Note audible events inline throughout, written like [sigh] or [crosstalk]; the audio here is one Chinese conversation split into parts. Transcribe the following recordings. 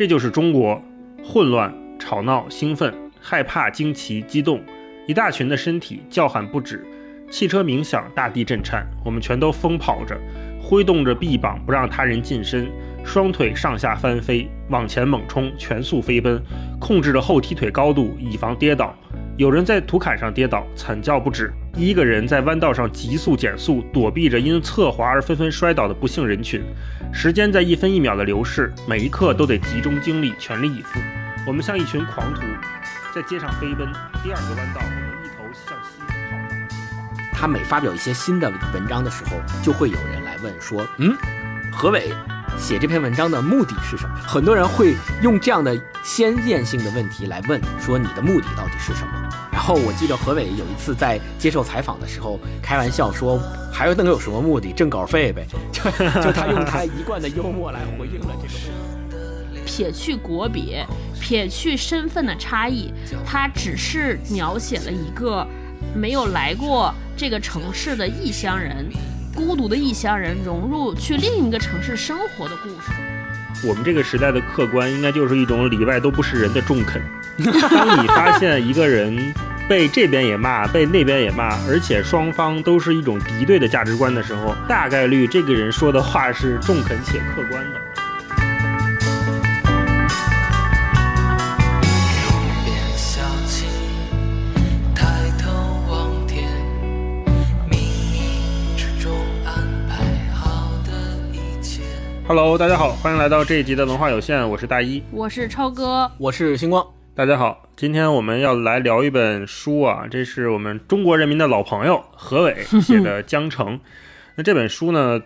这就是中国，混乱、吵闹、兴奋、害怕、惊奇、激动，一大群的身体叫喊不止，汽车鸣响，大地震颤，我们全都疯跑着，挥动着臂膀不让他人近身，双腿上下翻飞，往前猛冲，全速飞奔，控制着后踢腿高度，以防跌倒。有人在土坎上跌倒，惨叫不止；一个人在弯道上急速减速，躲避着因侧滑而纷纷摔倒的不幸人群。时间在一分一秒的流逝，每一刻都得集中精力，全力以赴。我们像一群狂徒，在街上飞奔。第二个弯道，我们一头向西跑。他每发表一些新的文章的时候，就会有人来问说：“嗯，何伟写这篇文章的目的是什么？”很多人会用这样的先验性的问题来问说：“你的目的到底是什么？”然后我记得何伟有一次在接受采访的时候开玩笑说，还有能有什么目的？挣稿费呗。[laughs] 就就他用他一贯的幽默来回应了这个。撇去国别，撇去身份的差异，他只是描写了一个没有来过这个城市的异乡人，孤独的异乡人融入去另一个城市生活的故事。我们这个时代的客观，应该就是一种里外都不是人的中肯。当你发现一个人。被这边也骂，被那边也骂，而且双方都是一种敌对的价值观的时候，大概率这个人说的话是中肯且客观的。Hello，大家好，欢迎来到这一集的文化有限，我是大一，我是超哥，我是星光。大家好，今天我们要来聊一本书啊，这是我们中国人民的老朋友何伟 [laughs] 写的《江城》。那这本书呢，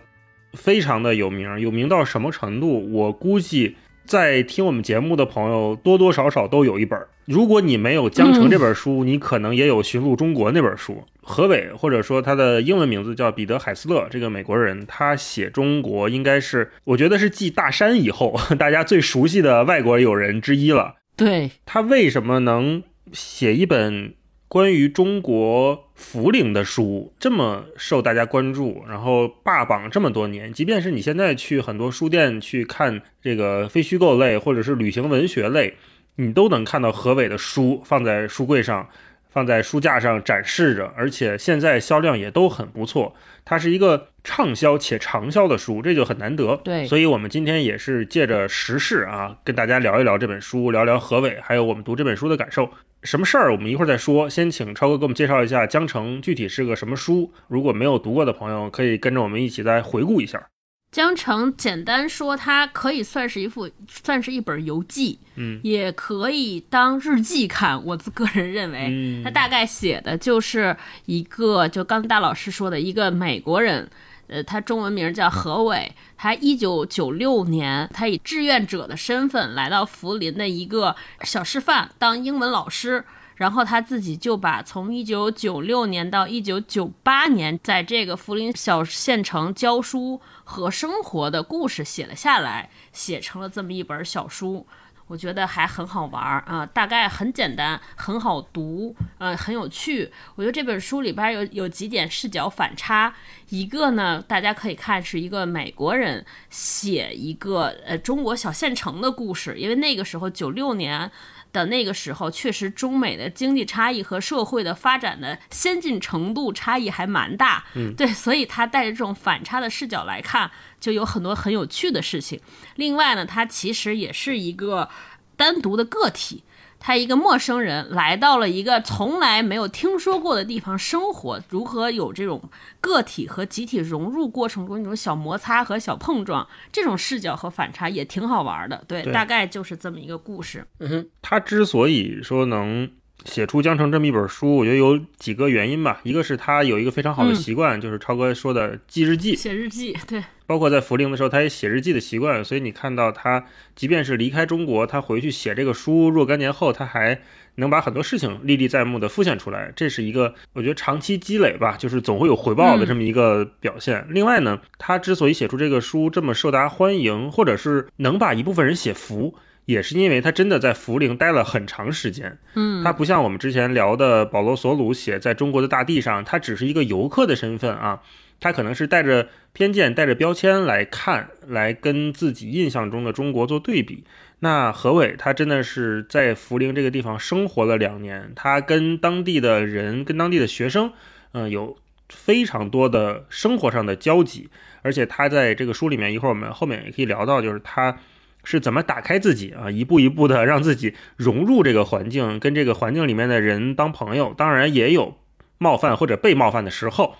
非常的有名，有名到什么程度？我估计在听我们节目的朋友多多少少都有一本。如果你没有《江城》这本书，你可能也有《寻路中国》那本书。何伟或者说他的英文名字叫彼得·海斯勒，这个美国人，他写中国应该是我觉得是继大山以后大家最熟悉的外国友人之一了。对他为什么能写一本关于中国涪陵的书，这么受大家关注，然后霸榜这么多年？即便是你现在去很多书店去看这个非虚构类或者是旅行文学类，你都能看到何伟的书放在书柜上。放在书架上展示着，而且现在销量也都很不错。它是一个畅销且长销的书，这就很难得。对，所以我们今天也是借着时事啊，跟大家聊一聊这本书，聊聊何伟，还有我们读这本书的感受。什么事儿，我们一会儿再说。先请超哥给我们介绍一下《江城》具体是个什么书。如果没有读过的朋友，可以跟着我们一起再回顾一下。江城简单说，它可以算是一副，算是一本游记，嗯，也可以当日记看。我个人认为，嗯他大概写的就是一个，就刚才大老师说的一个美国人，呃，他中文名叫何伟，他一九九六年，他以志愿者的身份来到涪陵的一个小师范当英文老师。然后他自己就把从一九九六年到一九九八年在这个涪陵小县城教书和生活的故事写了下来，写成了这么一本小书。我觉得还很好玩儿啊，大概很简单，很好读，呃，很有趣。我觉得这本书里边有有几点视角反差，一个呢，大家可以看是一个美国人写一个呃中国小县城的故事，因为那个时候九六年。的那个时候，确实中美的经济差异和社会的发展的先进程度差异还蛮大。嗯，对，所以他带着这种反差的视角来看，就有很多很有趣的事情。另外呢，他其实也是一个单独的个体。他一个陌生人来到了一个从来没有听说过的地方生活，如何有这种个体和集体融入过程中那种小摩擦和小碰撞，这种视角和反差也挺好玩的。对，大概就是这么一个故事。嗯哼，他之所以说能。写出《江城》这么一本书，我觉得有几个原因吧。一个是他有一个非常好的习惯，就是超哥说的记日记、写日记。对，包括在涪陵的时候，他也写日记的习惯。所以你看到他，即便是离开中国，他回去写这个书，若干年后，他还能把很多事情历历在目的复现出来。这是一个我觉得长期积累吧，就是总会有回报的这么一个表现。另外呢，他之所以写出这个书这么受大家欢迎，或者是能把一部分人写服。也是因为他真的在涪陵待了很长时间，嗯，他不像我们之前聊的保罗·索鲁写在中国的大地上，他只是一个游客的身份啊，他可能是带着偏见、带着标签来看，来跟自己印象中的中国做对比。那何伟他真的是在涪陵这个地方生活了两年，他跟当地的人、跟当地的学生，嗯，有非常多的生活上的交集。而且他在这个书里面，一会儿我们后面也可以聊到，就是他。是怎么打开自己啊？一步一步的让自己融入这个环境，跟这个环境里面的人当朋友。当然也有冒犯或者被冒犯的时候。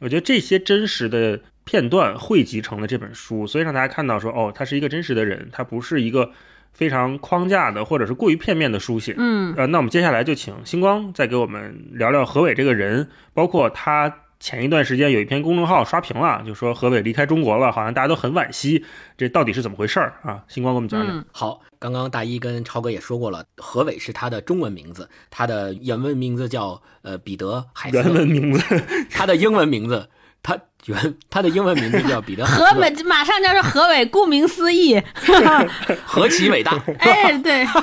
我觉得这些真实的片段汇集成了这本书，所以让大家看到说，哦，他是一个真实的人，他不是一个非常框架的或者是过于片面的书写。嗯，呃，那我们接下来就请星光再给我们聊聊何伟这个人，包括他。前一段时间有一篇公众号刷屏了，就说何伟离开中国了，好像大家都很惋惜，这到底是怎么回事儿啊？星光给我们讲讲。好，刚刚大一跟超哥也说过了，何伟是他的中文名字，他的原文名字叫呃彼得海斯。原文名字，[laughs] 他的英文名字，他原他的英文名字叫彼得。何伟马上就是何伟，顾名思义，[laughs] 何其伟大！[laughs] 哎，对。[laughs]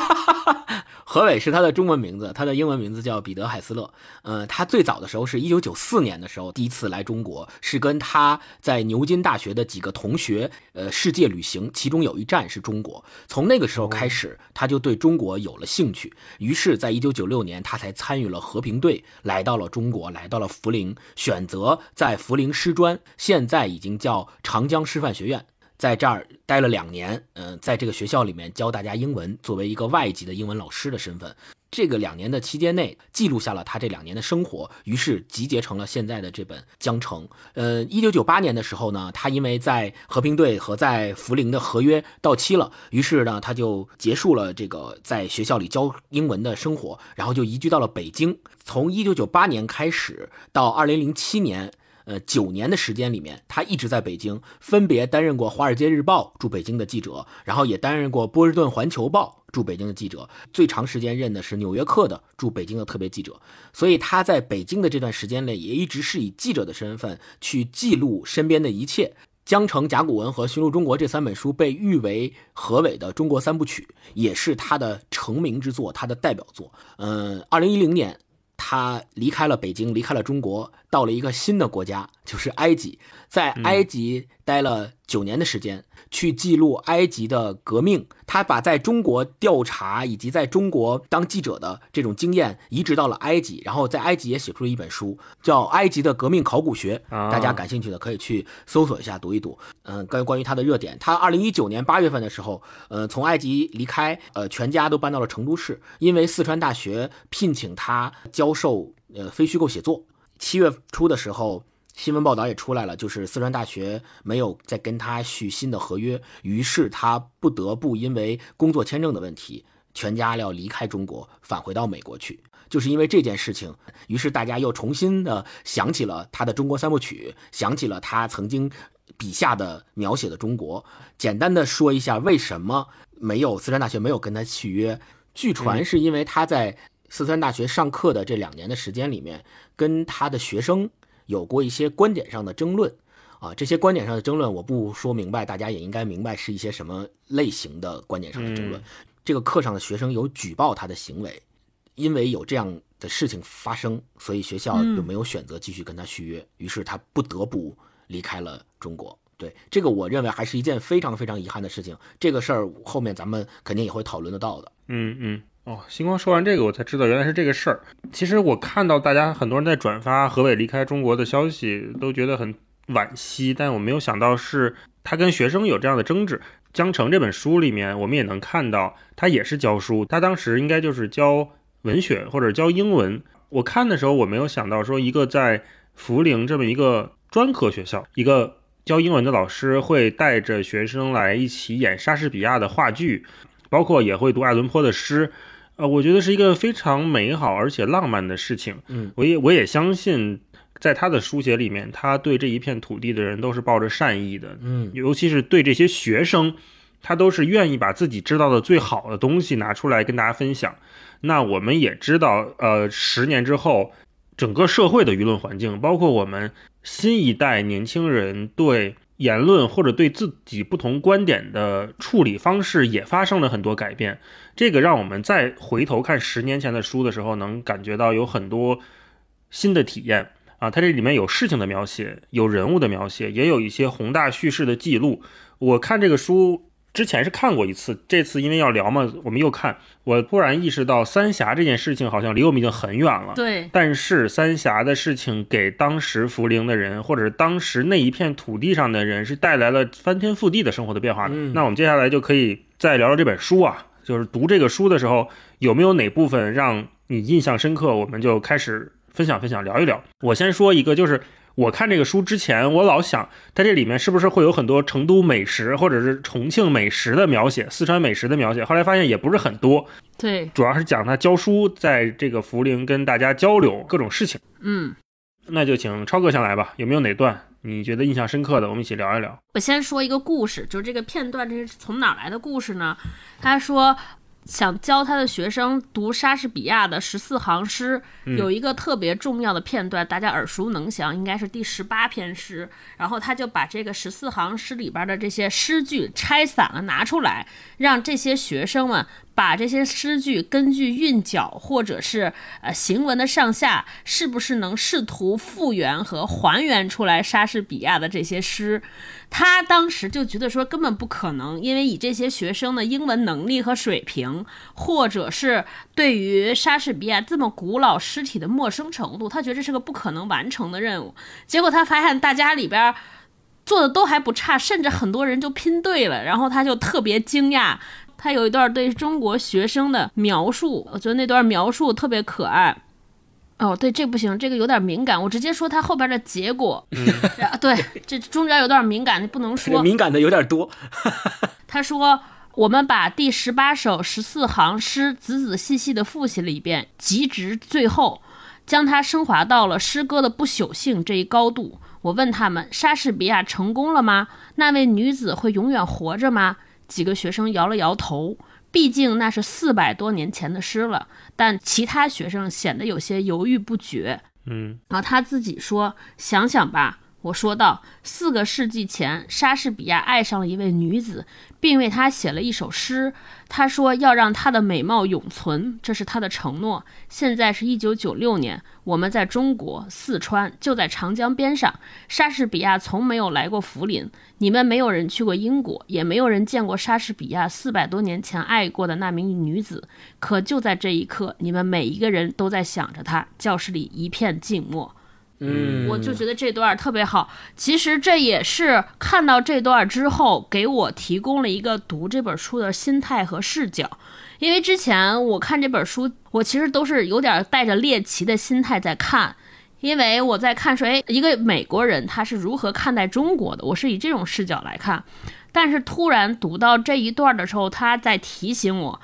何伟是他的中文名字，他的英文名字叫彼得·海斯勒。呃，他最早的时候是一九九四年的时候第一次来中国，是跟他在牛津大学的几个同学，呃，世界旅行，其中有一站是中国。从那个时候开始，他就对中国有了兴趣。于是，在一九九六年，他才参与了和平队，来到了中国，来到了涪陵，选择在涪陵师专，现在已经叫长江师范学院。在这儿待了两年，嗯，在这个学校里面教大家英文，作为一个外籍的英文老师的身份，这个两年的期间内，记录下了他这两年的生活，于是集结成了现在的这本《江城》。呃，一九九八年的时候呢，他因为在和平队和在涪陵的合约到期了，于是呢，他就结束了这个在学校里教英文的生活，然后就移居到了北京。从一九九八年开始到二零零七年。呃，九年的时间里面，他一直在北京，分别担任过《华尔街日报》驻北京的记者，然后也担任过《波士顿环球报》驻北京的记者，最长时间任的是《纽约客》的驻北京的特别记者。所以他在北京的这段时间内，也一直是以记者的身份去记录身边的一切。《江城》《甲骨文》和《寻路中国》这三本书被誉为何伟的中国三部曲，也是他的成名之作，他的代表作。嗯，二零一零年。他离开了北京，离开了中国，到了一个新的国家，就是埃及，在埃及待了九年的时间。去记录埃及的革命，他把在中国调查以及在中国当记者的这种经验移植到了埃及，然后在埃及也写出了一本书，叫《埃及的革命考古学》。大家感兴趣的可以去搜索一下，读一读。嗯，关于关于他的热点，他二零一九年八月份的时候，呃，从埃及离开，呃，全家都搬到了成都市，因为四川大学聘请他教授呃非虚构写作。七月初的时候。新闻报道也出来了，就是四川大学没有再跟他续新的合约，于是他不得不因为工作签证的问题，全家要离开中国，返回到美国去。就是因为这件事情，于是大家又重新的想起了他的中国三部曲，想起了他曾经笔下的描写的中国。简单的说一下，为什么没有四川大学没有跟他续约？据传是因为他在四川大学上课的这两年的时间里面，跟他的学生。有过一些观点上的争论，啊，这些观点上的争论我不说明白，大家也应该明白是一些什么类型的观点上的争论。这个课上的学生有举报他的行为，因为有这样的事情发生，所以学校就没有选择继续跟他续约，于是他不得不离开了中国。对这个，我认为还是一件非常非常遗憾的事情。这个事儿后面咱们肯定也会讨论得到的。嗯嗯。哦，星光说完这个，我才知道原来是这个事儿。其实我看到大家很多人在转发何伟离开中国的消息，都觉得很惋惜，但我没有想到是他跟学生有这样的争执。《江城》这本书里面，我们也能看到他也是教书，他当时应该就是教文学或者教英文。我看的时候，我没有想到说一个在涪陵这么一个专科学校，一个教英文的老师会带着学生来一起演莎士比亚的话剧，包括也会读爱伦坡的诗。呃，我觉得是一个非常美好而且浪漫的事情。嗯，我也我也相信，在他的书写里面，他对这一片土地的人都是抱着善意的。嗯，尤其是对这些学生，他都是愿意把自己知道的最好的东西拿出来跟大家分享。那我们也知道，呃，十年之后，整个社会的舆论环境，包括我们新一代年轻人对言论或者对自己不同观点的处理方式，也发生了很多改变。这个让我们再回头看十年前的书的时候，能感觉到有很多新的体验。啊，它这里面有事情的描写，有人物的描写，也有一些宏大叙事的记录。我看这个书之前是看过一次，这次因为要聊嘛，我们又看。我突然意识到，三峡这件事情好像离我们已经很远了。对。但是三峡的事情给当时涪陵的人，或者是当时那一片土地上的人，是带来了翻天覆地的生活的变化的。那我们接下来就可以再聊聊这本书啊，就是读这个书的时候，有没有哪部分让你印象深刻？我们就开始。分享分享，聊一聊。我先说一个，就是我看这个书之前，我老想它这里面是不是会有很多成都美食或者是重庆美食的描写，四川美食的描写。后来发现也不是很多，对，主要是讲他教书，在这个涪陵跟大家交流各种事情。嗯，那就请超哥先来吧，有没有哪段你觉得印象深刻的？我们一起聊一聊。我先说一个故事，就是这个片段，这是从哪来的故事呢？他说。想教他的学生读莎士比亚的十四行诗，有一个特别重要的片段，大家耳熟能详，应该是第十八篇诗。然后他就把这个十四行诗里边的这些诗句拆散了拿出来，让这些学生们。把这些诗句根据韵脚或者是呃行文的上下，是不是能试图复原和还原出来莎士比亚的这些诗？他当时就觉得说根本不可能，因为以这些学生的英文能力和水平，或者是对于莎士比亚这么古老诗体的陌生程度，他觉得这是个不可能完成的任务。结果他发现大家里边做的都还不差，甚至很多人就拼对了，然后他就特别惊讶。他有一段对中国学生的描述，我觉得那段描述特别可爱。哦，对，这不行，这个有点敏感，我直接说他后边的结果。[laughs] 对，这中间有点敏感，你不能说。敏感的有点多。他说：“我们把第十八首十四行诗仔仔细细的复习了一遍，极直最后将它升华到了诗歌的不朽性这一高度。我问他们：莎士比亚成功了吗？那位女子会永远活着吗？”几个学生摇了摇头，毕竟那是四百多年前的诗了。但其他学生显得有些犹豫不决。嗯，然后他自己说：“想想吧。”我说道：“四个世纪前，莎士比亚爱上了一位女子，并为她写了一首诗。他说要让她的美貌永存，这是他的承诺。现在是一九九六年，我们在中国四川，就在长江边上。莎士比亚从没有来过涪陵，你们没有人去过英国，也没有人见过莎士比亚四百多年前爱过的那名女子。可就在这一刻，你们每一个人都在想着她。教室里一片静默。”嗯，我就觉得这段特别好。其实这也是看到这段之后，给我提供了一个读这本书的心态和视角。因为之前我看这本书，我其实都是有点带着猎奇的心态在看，因为我在看说，哎，一个美国人他是如何看待中国的，我是以这种视角来看。但是突然读到这一段的时候，他在提醒我。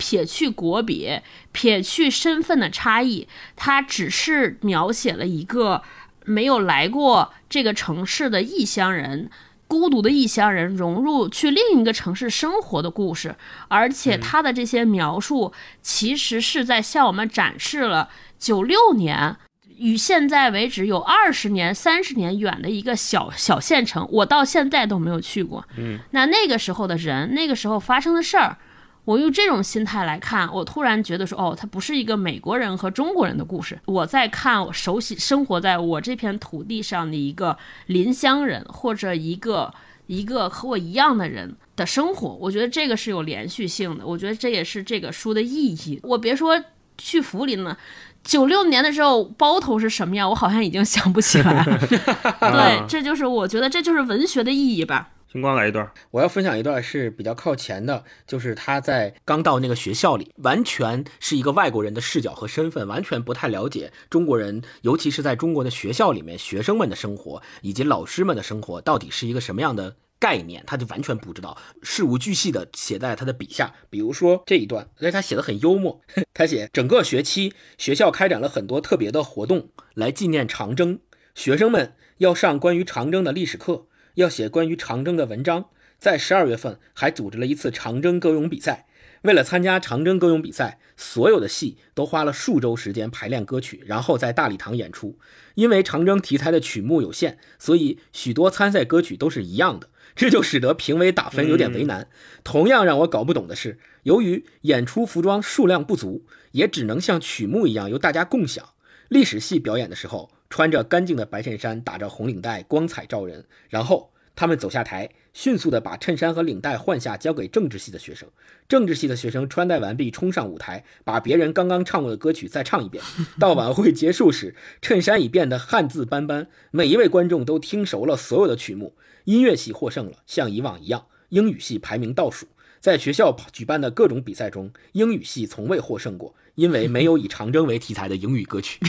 撇去国别，撇去身份的差异，他只是描写了一个没有来过这个城市的异乡人，孤独的异乡人融入去另一个城市生活的故事。而且他的这些描述，其实是在向我们展示了九六年与现在为止有二十年、三十年远的一个小小县城。我到现在都没有去过。嗯，那那个时候的人，那个时候发生的事儿。我用这种心态来看，我突然觉得说，哦，它不是一个美国人和中国人的故事。我在看我熟悉生活在我这片土地上的一个邻乡人，或者一个一个和我一样的人的生活。我觉得这个是有连续性的。我觉得这也是这个书的意义。我别说去涪陵了，九六年的时候包头是什么样，我好像已经想不起来了。[laughs] 对，这就是我觉得这就是文学的意义吧。星光来一段，我要分享一段是比较靠前的，就是他在刚到那个学校里，完全是一个外国人的视角和身份，完全不太了解中国人，尤其是在中国的学校里面，学生们的生活以及老师们的生活到底是一个什么样的概念，他就完全不知道，事无巨细的写在他的笔下。比如说这一段，而且他写的很幽默，[laughs] 他写整个学期学校开展了很多特别的活动来纪念长征，学生们要上关于长征的历史课。要写关于长征的文章，在十二月份还组织了一次长征歌咏比赛。为了参加长征歌咏比赛，所有的戏都花了数周时间排练歌曲，然后在大礼堂演出。因为长征题材的曲目有限，所以许多参赛歌曲都是一样的，这就使得评委打分有点为难。同样让我搞不懂的是，由于演出服装数量不足，也只能像曲目一样由大家共享。历史戏表演的时候。穿着干净的白衬衫，打着红领带，光彩照人。然后他们走下台，迅速的把衬衫和领带换下，交给政治系的学生。政治系的学生穿戴完毕，冲上舞台，把别人刚刚唱过的歌曲再唱一遍。[laughs] 到晚会结束时，衬衫已变得汗渍斑斑，每一位观众都听熟了所有的曲目。音乐系获胜了，像以往一样。英语系排名倒数。在学校举办的各种比赛中，英语系从未获胜过，因为没有以长征为题材的英语歌曲。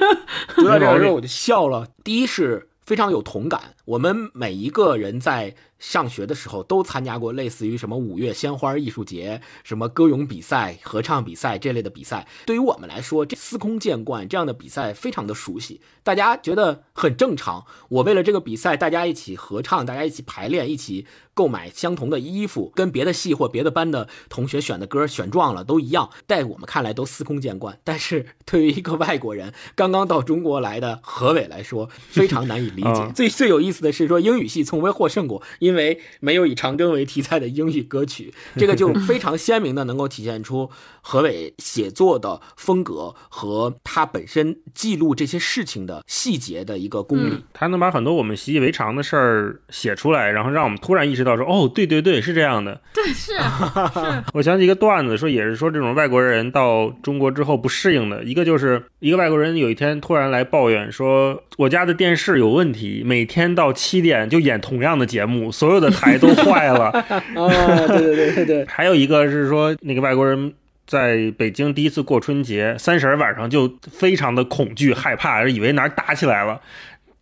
[laughs] 读到这个时候，我就笑了。第一是非常有同感，我们每一个人在。上学的时候都参加过类似于什么五月鲜花艺术节、什么歌咏比赛、合唱比赛这类的比赛。对于我们来说，这司空见惯，这样的比赛非常的熟悉，大家觉得很正常。我为了这个比赛，大家一起合唱，大家一起排练，一起购买相同的衣服，跟别的系或别的班的同学选的歌选撞了都一样，在我们看来都司空见惯。但是对于一个外国人刚刚到中国来的何伟来说，非常难以理解。最最有意思的是说，英语系从未获胜过，因因为没有以长征为题材的英语歌曲，这个就非常鲜明的能够体现出何伟写作的风格和他本身记录这些事情的细节的一个功力。他能把很多我们习以为常的事儿写出来，然后让我们突然意识到说：“哦，对对对，是这样的。”对，是 [laughs] 是。我想起一个段子，说也是说这种外国人到中国之后不适应的一个，就是一个外国人有一天突然来抱怨说：“我家的电视有问题，每天到七点就演同样的节目。”所有的台都坏了 [laughs] 啊！对对对对对，还有一个是说，那个外国人在北京第一次过春节，三十晚上就非常的恐惧害怕，以为哪儿打起来了，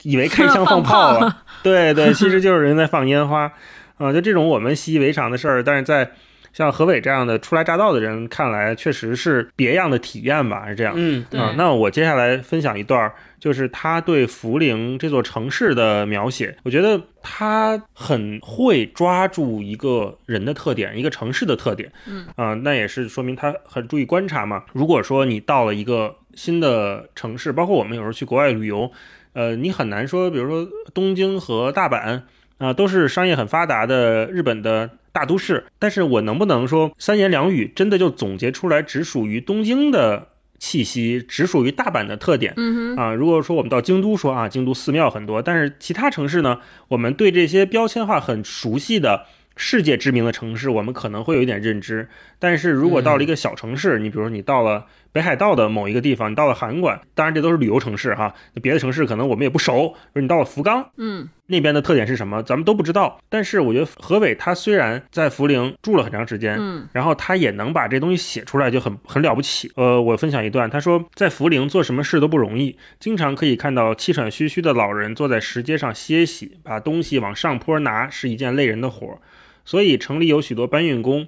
以为开枪放炮了。[laughs] 对对，其实就是人在放烟花啊！就这种我们习以为常的事儿，但是在像何伟这样的初来乍到的人看来，确实是别样的体验吧？是这样。嗯，啊，那我接下来分享一段。就是他对涪陵这座城市的描写，我觉得他很会抓住一个人的特点，一个城市的特点。嗯啊，那也是说明他很注意观察嘛。如果说你到了一个新的城市，包括我们有时候去国外旅游，呃，你很难说，比如说东京和大阪啊，都是商业很发达的日本的大都市，但是我能不能说三言两语真的就总结出来只属于东京的？气息只属于大阪的特点，嗯啊，如果说我们到京都说啊，京都寺庙很多，但是其他城市呢，我们对这些标签化很熟悉的世界知名的城市，我们可能会有一点认知，但是如果到了一个小城市，你比如说你到了。北海道的某一个地方，你到了函馆，当然这都是旅游城市哈。别的城市可能我们也不熟。说你到了福冈，嗯，那边的特点是什么，咱们都不知道。但是我觉得何伟他虽然在涪陵住了很长时间，嗯，然后他也能把这东西写出来，就很很了不起。呃，我分享一段，他说在涪陵做什么事都不容易，经常可以看到气喘吁吁的老人坐在石阶上歇息，把东西往上坡拿是一件累人的活。所以城里有许多搬运工，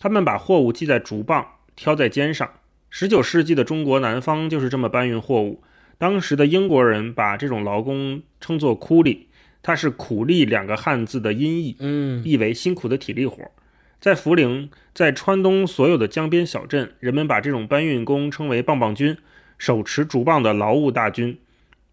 他们把货物系在竹棒，挑在肩上。十九世纪的中国南方就是这么搬运货物。当时的英国人把这种劳工称作“苦力”，它是“苦力”两个汉字的音译，嗯，意为辛苦的体力活。在涪陵，在川东所有的江边小镇，人们把这种搬运工称为“棒棒军”，手持竹棒的劳务大军。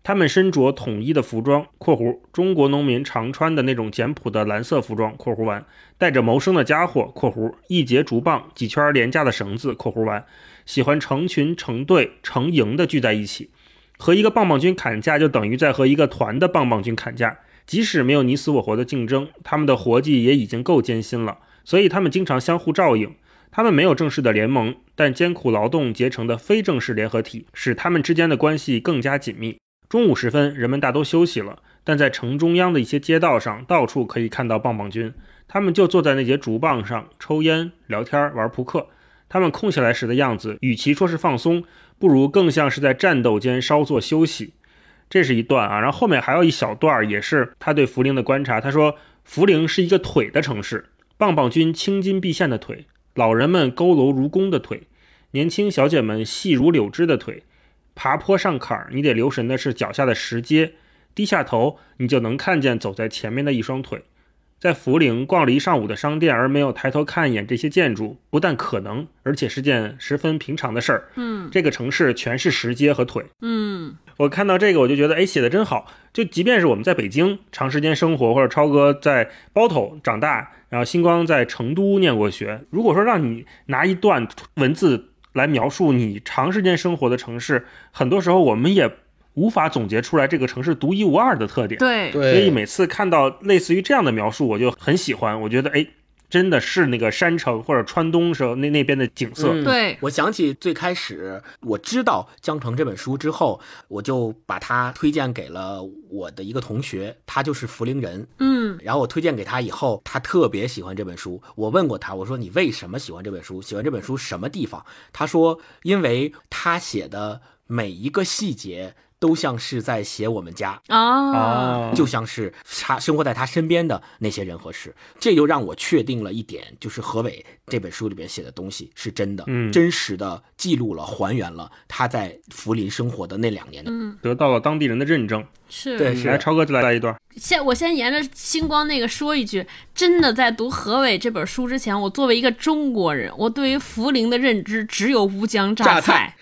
他们身着统一的服装（括弧中国农民常穿的那种简朴的蓝色服装）（括弧完），带着谋生的家伙（括弧一节竹棒，几圈廉价的绳子）（括弧完）。喜欢成群、成队、成营的聚在一起，和一个棒棒军砍价，就等于在和一个团的棒棒军砍价。即使没有你死我活的竞争，他们的活计也已经够艰辛了。所以他们经常相互照应。他们没有正式的联盟，但艰苦劳动结成的非正式联合体，使他们之间的关系更加紧密。中午时分，人们大都休息了，但在城中央的一些街道上，到处可以看到棒棒军。他们就坐在那节竹棒上，抽烟、聊天、玩扑克。他们空下来时的样子，与其说是放松，不如更像是在战斗间稍作休息。这是一段啊，然后后面还有一小段，也是他对涪陵的观察。他说，涪陵是一个腿的城市，棒棒军青筋毕现的腿，老人们佝偻如弓的腿，年轻小姐们细如柳枝的腿。爬坡上坎儿，你得留神的是脚下的石阶，低下头，你就能看见走在前面的一双腿。在涪陵逛了一上午的商店，而没有抬头看一眼这些建筑，不但可能，而且是件十分平常的事儿。嗯，这个城市全是石阶和腿。嗯，我看到这个，我就觉得，哎，写的真好。就即便是我们在北京长时间生活，或者超哥在包头长大，然后星光在成都念过学，如果说让你拿一段文字来描述你长时间生活的城市，很多时候我们也无法总结出来这个城市独一无二的特点。对，所以每次看到类似于这样的描述，我就很喜欢。我觉得，哎，真的是那个山城或者川东时候那那边的景色。嗯对我想起最开始我知道《江城》这本书之后，我就把它推荐给了我的一个同学，他就是涪陵人。嗯然后我推荐给他以后，他特别喜欢这本书。我问过他，我说你为什么喜欢这本书？喜欢这本书什么地方？他说，因为他写的每一个细节都像是在写我们家。啊，啊，就像是他生活在他身边的那些人和事，这就让我确定了一点，就是何伟这本书里边写的东西是真的，嗯真实的记录了、还原了他在涪陵生活的那两年的。嗯，得到了当地人的认证。是对是来，超哥就来一段。先我先沿着星光那个说一句，真的在读何伟这本书之前，我作为一个中国人，我对于涪陵的认知只有乌江榨菜，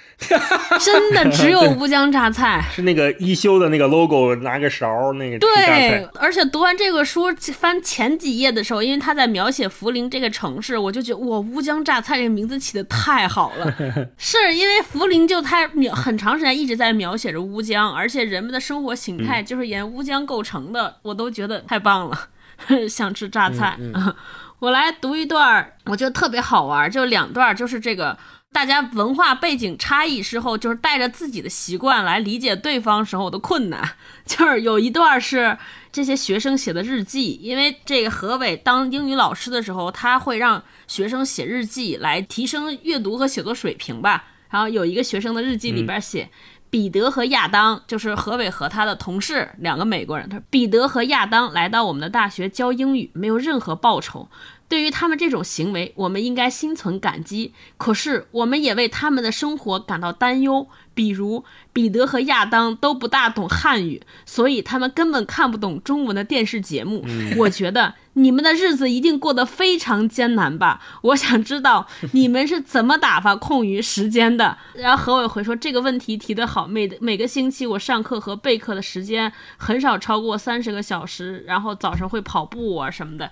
真的只有 [laughs] 乌江榨菜。是那个一休的那个 logo，拿个勺那个对。，而且读完这个书，翻前几页的时候，因为他在描写涪陵这个城市，我就觉得哇，乌江榨菜这个名字起的太好了。[laughs] 是因为涪陵就它描很长时间一直在描写着乌江，而且人们的生活形态就是沿乌江构成的，我都觉得太棒了，[laughs] 想吃榨菜。[laughs] 我来读一段儿，我觉得特别好玩儿，就两段儿，就是这个大家文化背景差异之后，就是带着自己的习惯来理解对方时候的困难。[laughs] 就是有一段是这些学生写的日记，因为这个何伟当英语老师的时候，他会让学生写日记来提升阅读和写作水平吧。然后有一个学生的日记里边写。彼得和亚当就是何伟和他的同事，两个美国人。他说，彼得和亚当来到我们的大学教英语，没有任何报酬。对于他们这种行为，我们应该心存感激。可是，我们也为他们的生活感到担忧。比如，彼得和亚当都不大懂汉语，所以他们根本看不懂中文的电视节目。我觉得你们的日子一定过得非常艰难吧？[laughs] 我想知道你们是怎么打发空余时间的。[laughs] 然后何伟回说这个问题提得好，每每个星期我上课和备课的时间很少超过三十个小时，然后早上会跑步啊什么的。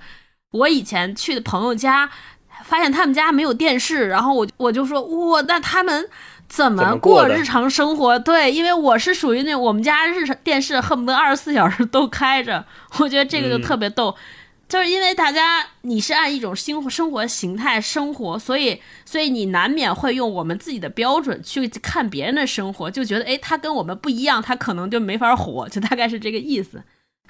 我以前去的朋友家，发现他们家没有电视，然后我我就说哇，那他们怎么过日常生活？对，因为我是属于那我们家日常电视恨不得二十四小时都开着，我觉得这个就特别逗。就是因为大家你是按一种生活生活形态生活，所以所以你难免会用我们自己的标准去看别人的生活，就觉得诶他跟我们不一样，他可能就没法活，就大概是这个意思。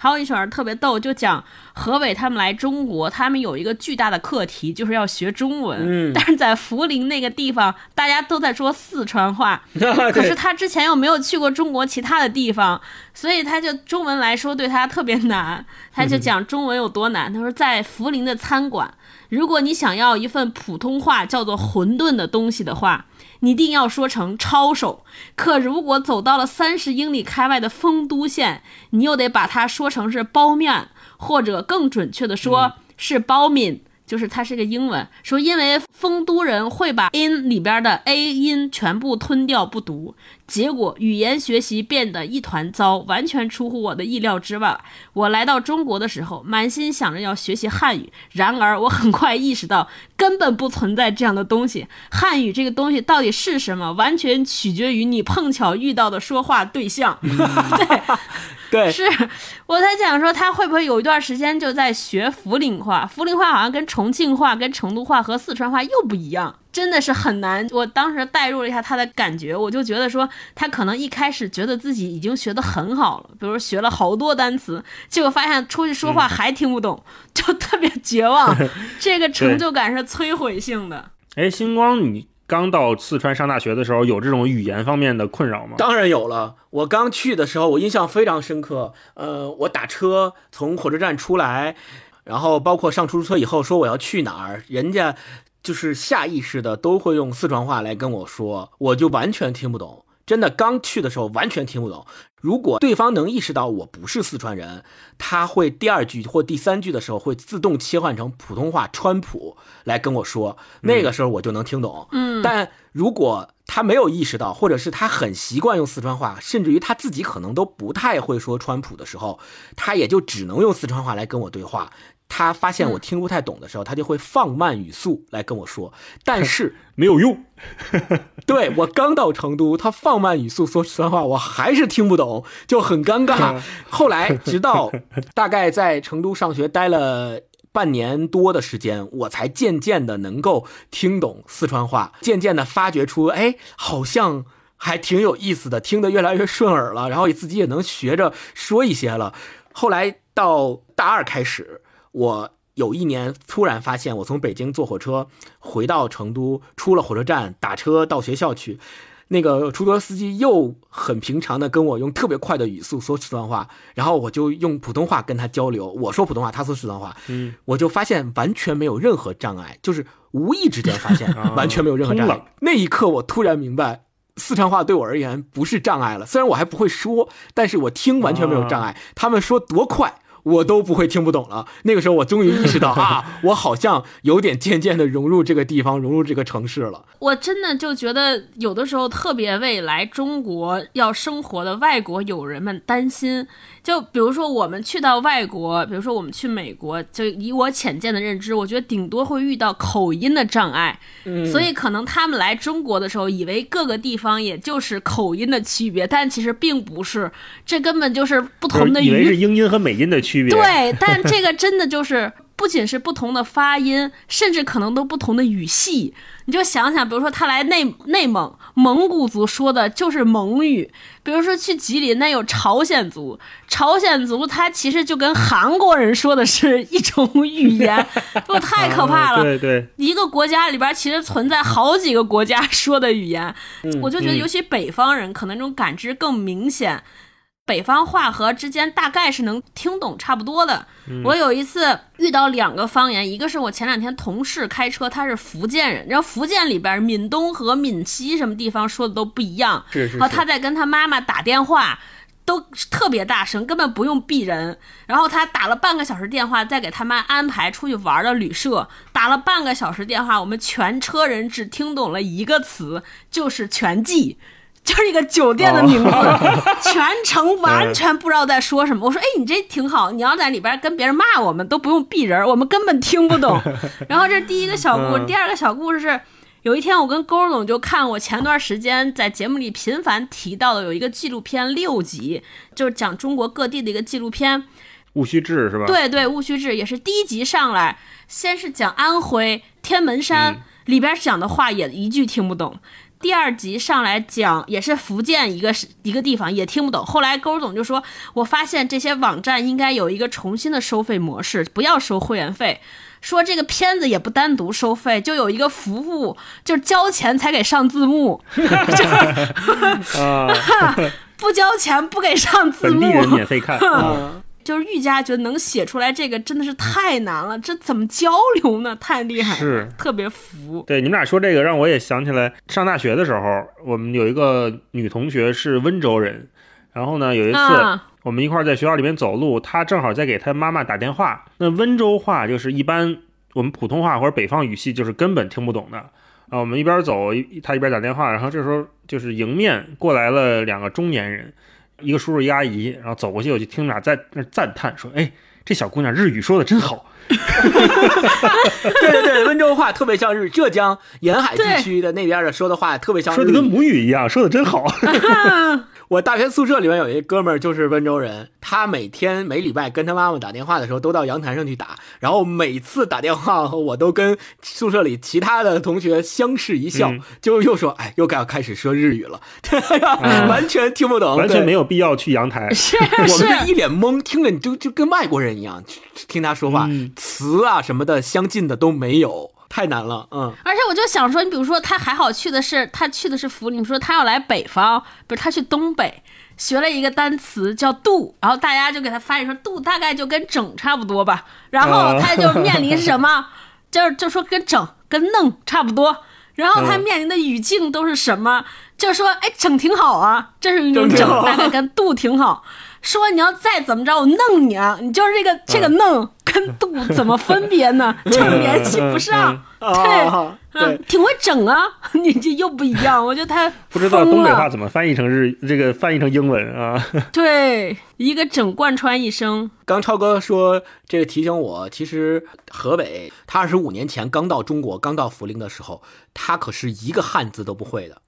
还有一首儿特别逗，就讲何伟他们来中国，他们有一个巨大的课题，就是要学中文。嗯但是在涪陵那个地方，大家都在说四川话，[laughs] 可是他之前又没有去过中国其他的地方，所以他就中文来说对他特别难。他就讲中文有多难，他说在涪陵的餐馆，如果你想要一份普通话叫做馄饨的东西的话，你一定要说成抄手。可如果走到了三十英里开外的丰都县，你又得把它说成是包面，或者更准确的说是包敏。就是它是个英文，说因为丰都人会把 in 里边的 a 音全部吞掉不读，结果语言学习变得一团糟，完全出乎我的意料之外。我来到中国的时候，满心想着要学习汉语，然而我很快意识到根本不存在这样的东西。汉语这个东西到底是什么，完全取决于你碰巧遇到的说话对象。[laughs] 对。对，是，我在想说他会不会有一段时间就在学涪陵话？涪陵话好像跟重庆话、跟成都话和四川话又不一样，真的是很难。我当时代入了一下他的感觉，我就觉得说他可能一开始觉得自己已经学得很好了，比如学了好多单词，结果发现出去说话还听不懂，就特别绝望。[laughs] 这个成就感是摧毁性的。哎，星光，你刚到四川上大学的时候，有这种语言方面的困扰吗？当然有了。我刚去的时候，我印象非常深刻。呃，我打车从火车站出来，然后包括上出租车以后，说我要去哪儿，人家就是下意识的都会用四川话来跟我说，我就完全听不懂。真的，刚去的时候完全听不懂。如果对方能意识到我不是四川人，他会第二句或第三句的时候会自动切换成普通话川普来跟我说，那个时候我就能听懂。嗯，但如果他没有意识到，或者是他很习惯用四川话，甚至于他自己可能都不太会说川普的时候，他也就只能用四川话来跟我对话。他发现我听不太懂的时候，他就会放慢语速来跟我说，但是 [laughs] 没有用。[laughs] 对我刚到成都，他放慢语速说实话，我还是听不懂，就很尴尬。后来直到大概在成都上学待了半年多的时间，我才渐渐的能够听懂四川话，渐渐的发掘出，哎，好像还挺有意思的，听得越来越顺耳了，然后自己也能学着说一些了。后来到大二开始，我。有一年，突然发现我从北京坐火车回到成都，出了火车站打车到学校去，那个出租车司机又很平常的跟我用特别快的语速说四川话，然后我就用普通话跟他交流，我说普通话，他说四川话，嗯，我就发现完全没有任何障碍，就是无意之间发现完全没有任何障碍。那一刻，我突然明白，四川话对我而言不是障碍了。虽然我还不会说，但是我听完全没有障碍。他们说多快。我都不会听不懂了。那个时候，我终于意识到啊，[laughs] 我好像有点渐渐的融入这个地方，融入这个城市了。我真的就觉得，有的时候特别为来中国要生活的外国友人们担心。就比如说，我们去到外国，比如说我们去美国，就以我浅见的认知，我觉得顶多会遇到口音的障碍。嗯，所以可能他们来中国的时候，以为各个地方也就是口音的区别，但其实并不是，这根本就是不同的语。以为是英音和美音的区别。对，但这个真的就是。不仅是不同的发音，甚至可能都不同的语系。你就想想，比如说他来内内蒙，蒙古族说的就是蒙语；比如说去吉林，那有朝鲜族，朝鲜族他其实就跟韩国人说的是一种语言，不太可怕了。[laughs] 对对，一个国家里边其实存在好几个国家说的语言，我就觉得尤其北方人可能这种感知更明显。北方话和之间大概是能听懂差不多的。我有一次遇到两个方言，一个是我前两天同事开车，他是福建人，然后福建里边闽东和闽西什么地方说的都不一样。是是。然后他在跟他妈妈打电话，都特别大声，根本不用避人。然后他打了半个小时电话，再给他妈安排出去玩的旅社。打了半个小时电话，我们全车人只听懂了一个词，就是全季。就是一个酒店的名字，[laughs] 全程完全不知道在说什么。我说：“哎，你这挺好，你要在里边跟别人骂我们，都不用避人，我们根本听不懂。[laughs] ”然后这是第一个小故事，第二个小故事是，有一天我跟勾总就看我前段时间在节目里频繁提到的有一个纪录片六集，就是讲中国各地的一个纪录片，戊戌志是吧？对对，戊戌志也是第一集上来，先是讲安徽天门山里边讲的话也一句听不懂。第二集上来讲也是福建一个一个地方也听不懂，后来勾总就说：“我发现这些网站应该有一个重新的收费模式，不要收会员费。说这个片子也不单独收费，就有一个服务，就是交钱才给上字幕，[laughs] [laughs] 不交钱不给上字幕，本地人免费看。[laughs] ”就是愈加觉得能写出来这个真的是太难了，这怎么交流呢？太厉害了，是特别服。对你们俩说这个，让我也想起来上大学的时候，我们有一个女同学是温州人，然后呢有一次我们一块在学校里面走路，她正好在给她妈妈打电话。那温州话就是一般我们普通话或者北方语系就是根本听不懂的啊。我们一边走，她一边打电话，然后这时候就是迎面过来了两个中年人。一个叔叔一个阿姨，然后走过去，我就听俩在那赞叹说：“哎，这小姑娘日语说的真好。”对对对，温州话特别像日，浙江沿海地区的那边的说的话特别像，说的跟母语一样，说的真好。[laughs] 我大学宿舍里面有一哥们儿，就是温州人。他每天每礼拜跟他妈妈打电话的时候，都到阳台上去打。然后每次打电话，我都跟宿舍里其他的同学相视一笑，就又说：“哎，又该要开始说日语了。[laughs] ”完全听不懂，完全没有必要去阳台。是，我们就一脸懵，听着你就就跟外国人一样听他说话，词啊什么的相近的都没有。太难了，嗯，而且我就想说，你比如说他还好去的是他去的是福你，说他要来北方，不是他去东北，学了一个单词叫度，然后大家就给他翻译说度大概就跟整差不多吧，然后他就面临什么，[laughs] 就是就说跟整跟弄差不多，然后他面临的语境都是什么，就说哎整挺好啊，这是一种整，大概跟度挺好。说你要再怎么着，我弄你啊！你就是这个这个弄跟度怎么分别呢？就 [laughs] 联系不上。[laughs] 对，对，挺会整啊！你这又不一样，我觉得他不知道东北话怎么翻译成日这个翻译成英文啊？[laughs] 对，一个整贯穿一生。刚超哥说这个提醒我，其实河北他二十五年前刚到中国，刚到涪陵的时候，他可是一个汉字都不会的。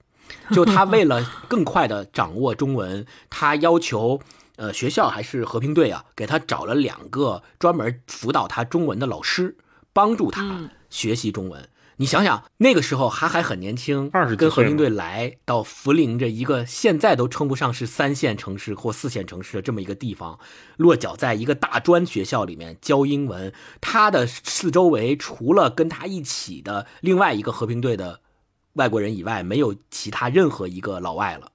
就他为了更快的掌握中文，他要求呃学校还是和平队啊，给他找了两个专门辅导他中文的老师，帮助他学习中文。你想想，那个时候他还很年轻，二十跟和平队来到涪陵这一个现在都称不上是三线城市或四线城市的这么一个地方，落脚在一个大专学校里面教英文，他的四周围除了跟他一起的另外一个和平队的外国人以外，没有其他任何一个老外了。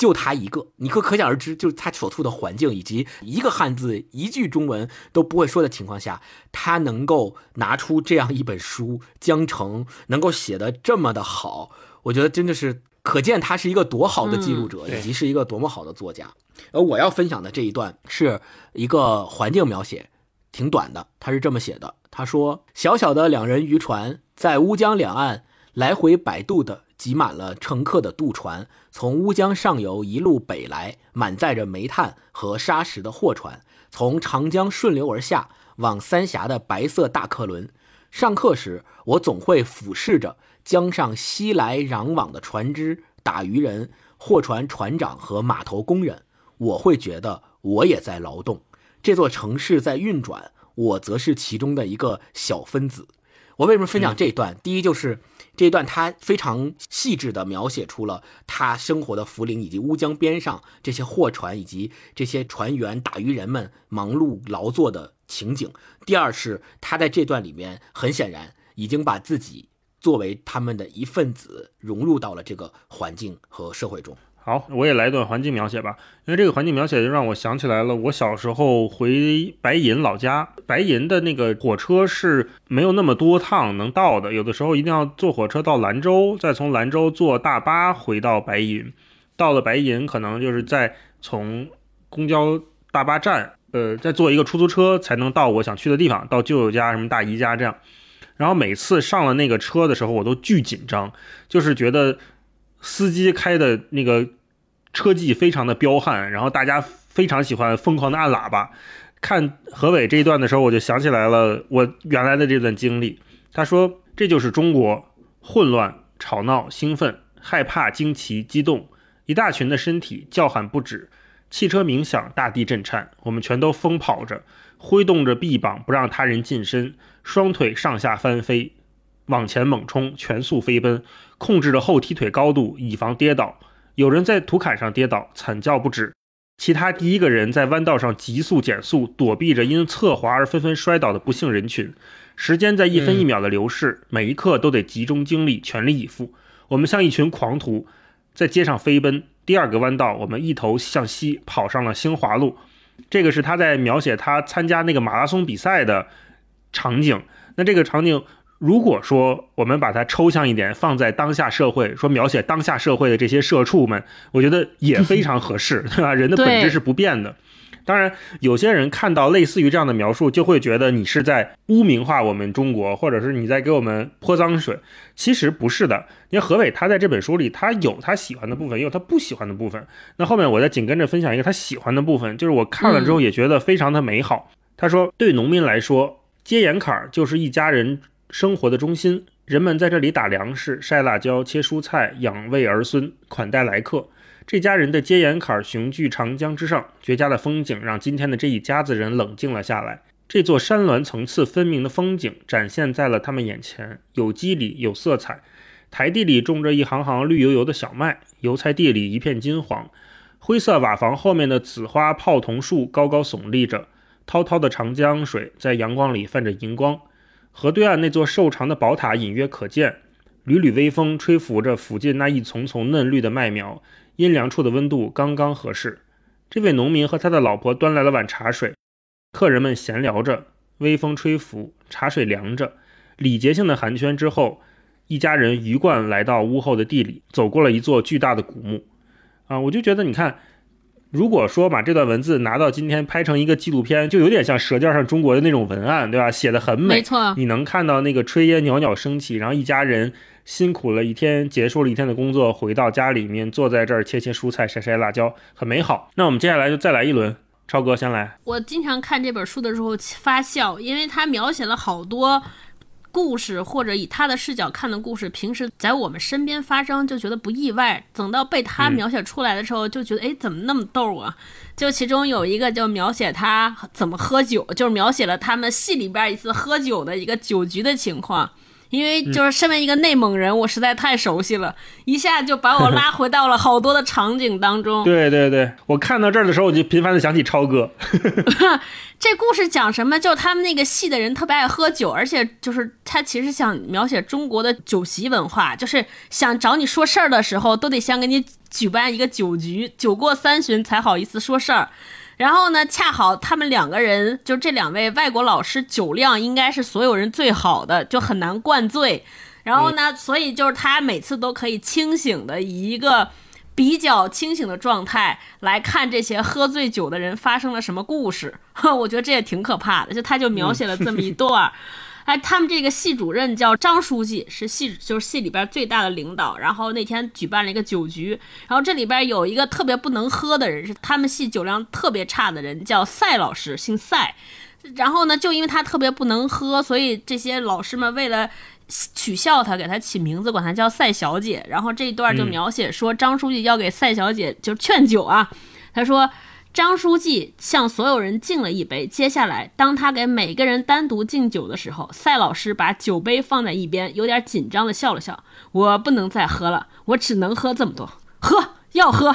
就他一个，你可可想而知，就是他所处的环境以及一个汉字、一句中文都不会说的情况下，他能够拿出这样一本书《江城》，能够写的这么的好，我觉得真的是可见他是一个多好的记录者，以及是一个多么好的作家。而我要分享的这一段是一个环境描写，挺短的，他是这么写的：他说，小小的两人渔船在乌江两岸来回摆渡的。挤满了乘客的渡船，从乌江上游一路北来，满载着煤炭和砂石的货船，从长江顺流而下，往三峡的白色大客轮。上课时，我总会俯视着江上熙来攘往的船只、打渔人、货船船长和码头工人，我会觉得我也在劳动。这座城市在运转，我则是其中的一个小分子。我为什么分享这一段？第一就是。这段他非常细致地描写出了他生活的涪陵以及乌江边上这些货船以及这些船员打渔人们忙碌劳作的情景。第二是他在这段里面很显然已经把自己作为他们的一份子融入到了这个环境和社会中。好，我也来一段环境描写吧，因为这个环境描写就让我想起来了，我小时候回白银老家，白银的那个火车是没有那么多趟能到的，有的时候一定要坐火车到兰州，再从兰州坐大巴回到白银，到了白银可能就是再从公交大巴站，呃，再坐一个出租车才能到我想去的地方，到舅舅家什么大姨家这样，然后每次上了那个车的时候，我都巨紧张，就是觉得。司机开的那个车技非常的彪悍，然后大家非常喜欢疯狂的按喇叭。看何伟这一段的时候，我就想起来了我原来的这段经历。他说：“这就是中国，混乱、吵闹、兴奋、害怕、惊奇、激动，一大群的身体叫喊不止，汽车鸣响，大地震颤，我们全都疯跑着，挥动着臂膀不让他人近身，双腿上下翻飞。”往前猛冲，全速飞奔，控制着后踢腿高度，以防跌倒。有人在土坎上跌倒，惨叫不止。其他第一个人在弯道上急速减速，躲避着因侧滑而纷纷摔倒的不幸人群。时间在一分一秒的流逝，每一刻都得集中精力，全力以赴。我们像一群狂徒，在街上飞奔。第二个弯道，我们一头向西跑上了兴华路。这个是他在描写他参加那个马拉松比赛的场景。那这个场景。如果说我们把它抽象一点，放在当下社会，说描写当下社会的这些社畜们，我觉得也非常合适，[laughs] 对吧？人的本质是不变的。当然，有些人看到类似于这样的描述，就会觉得你是在污名化我们中国，或者是你在给我们泼脏水。其实不是的。因为何伟他在这本书里，他有他喜欢的部分，也有他不喜欢的部分。那后面我再紧跟着分享一个他喜欢的部分，就是我看了之后也觉得非常的美好。他说，对农民来说，接盐坎儿就是一家人。生活的中心，人们在这里打粮食、晒辣椒、切蔬菜、养喂儿孙、款待来客。这家人的接盐坎雄踞长江之上，绝佳的风景让今天的这一家子人冷静了下来。这座山峦层次分明的风景展现在了他们眼前，有肌理，有色彩。台地里种着一行行绿油油的小麦，油菜地里一片金黄。灰色瓦房后面的紫花泡桐树高高耸立着，滔滔的长江水在阳光里泛着银光。河对岸那座瘦长的宝塔隐约可见，缕缕微风吹拂着附近那一丛丛嫩绿的麦苗，阴凉处的温度刚刚合适。这位农民和他的老婆端来了碗茶水，客人们闲聊着，微风吹拂，茶水凉着。礼节性的寒暄之后，一家人鱼贯来到屋后的地里，走过了一座巨大的古墓。啊，我就觉得，你看，如果说把这段文字拿到今天拍成一个纪录片，就有点像《舌尖上中国》的那种文案，对吧？写的很美，没错。你能看到那个炊烟袅袅升起，然后一家人辛苦了一天，结束了一天的工作，回到家里面，坐在这儿切切蔬菜、晒晒辣椒，很美好。那我们接下来就再来一轮，超哥先来。我经常看这本书的时候发笑，因为他描写了好多。故事或者以他的视角看的故事，平时在我们身边发生就觉得不意外，等到被他描写出来的时候，就觉得哎，怎么那么逗啊？就其中有一个就描写他怎么喝酒，就是描写了他们戏里边一次喝酒的一个酒局的情况。因为就是身为一个内蒙人，我实在太熟悉了，一下就把我拉回到了好多的场景当中。对对对，我看到这儿的时候，我就频繁的想起超哥。[laughs] [laughs] 这故事讲什么？就他们那个戏的人特别爱喝酒，而且就是他其实想描写中国的酒席文化，就是想找你说事儿的时候，都得先给你举办一个酒局，酒过三巡才好意思说事儿。然后呢，恰好他们两个人，就这两位外国老师，酒量应该是所有人最好的，就很难灌醉。然后呢，所以就是他每次都可以清醒的以一个比较清醒的状态来看这些喝醉酒的人发生了什么故事。[laughs] 我觉得这也挺可怕的，就他就描写了这么一段。哎，他们这个系主任叫张书记，是系就是系里边最大的领导。然后那天举办了一个酒局，然后这里边有一个特别不能喝的人，是他们系酒量特别差的人，叫赛老师，姓赛。然后呢，就因为他特别不能喝，所以这些老师们为了取笑他，给他起名字，管他叫赛小姐。然后这一段就描写说，张书记要给赛小姐就劝酒啊，他说。张书记向所有人敬了一杯。接下来，当他给每个人单独敬酒的时候，赛老师把酒杯放在一边，有点紧张的笑了笑：“我不能再喝了，我只能喝这么多。喝，要喝。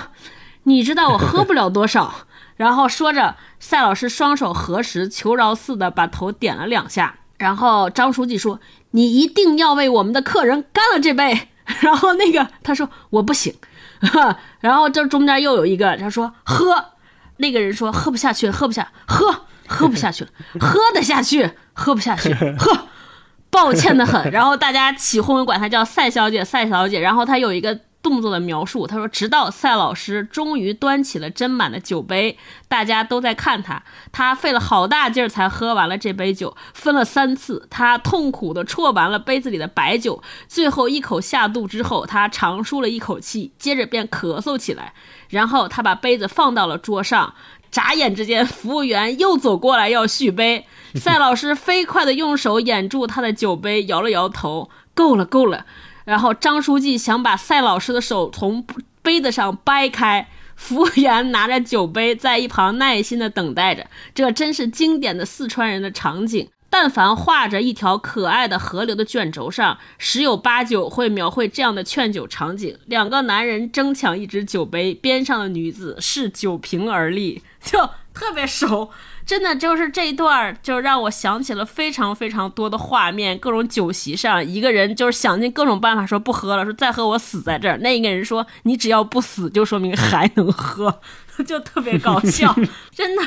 你知道我喝不了多少。[laughs] ”然后说着，赛老师双手合十，求饶似的把头点了两下。然后张书记说：“你一定要为我们的客人干了这杯。[laughs] ”然后那个他说：“我不行。” [laughs] 然后这中间又有一个他说：“喝。”那个人说喝不下去，喝不下，喝喝不下去了，[laughs] 喝得下去，喝不下去，[laughs] 喝，抱歉的很。然后大家起哄，管他叫赛小姐，赛小姐。然后他有一个动作的描述，他说，直到赛老师终于端起了斟满的酒杯，大家都在看他，他费了好大劲儿才喝完了这杯酒，分了三次，他痛苦地啜完了杯子里的白酒，最后一口下肚之后，他长舒了一口气，接着便咳嗽起来。然后他把杯子放到了桌上，眨眼之间，服务员又走过来要续杯。[laughs] 赛老师飞快地用手掩住他的酒杯，摇了摇头：“够了，够了。”然后张书记想把赛老师的手从杯子上掰开，服务员拿着酒杯在一旁耐心地等待着。这真是经典的四川人的场景。但凡画着一条可爱的河流的卷轴上，十有八九会描绘这样的劝酒场景：两个男人争抢一只酒杯，边上的女子视酒瓶而立，就特别熟。真的就是这一段，就让我想起了非常非常多的画面。各种酒席上，一个人就是想尽各种办法说不喝了，说再喝我死在这儿。那一个人说：“你只要不死，就说明还能喝。[laughs] ”就特别搞笑，[laughs] 真的。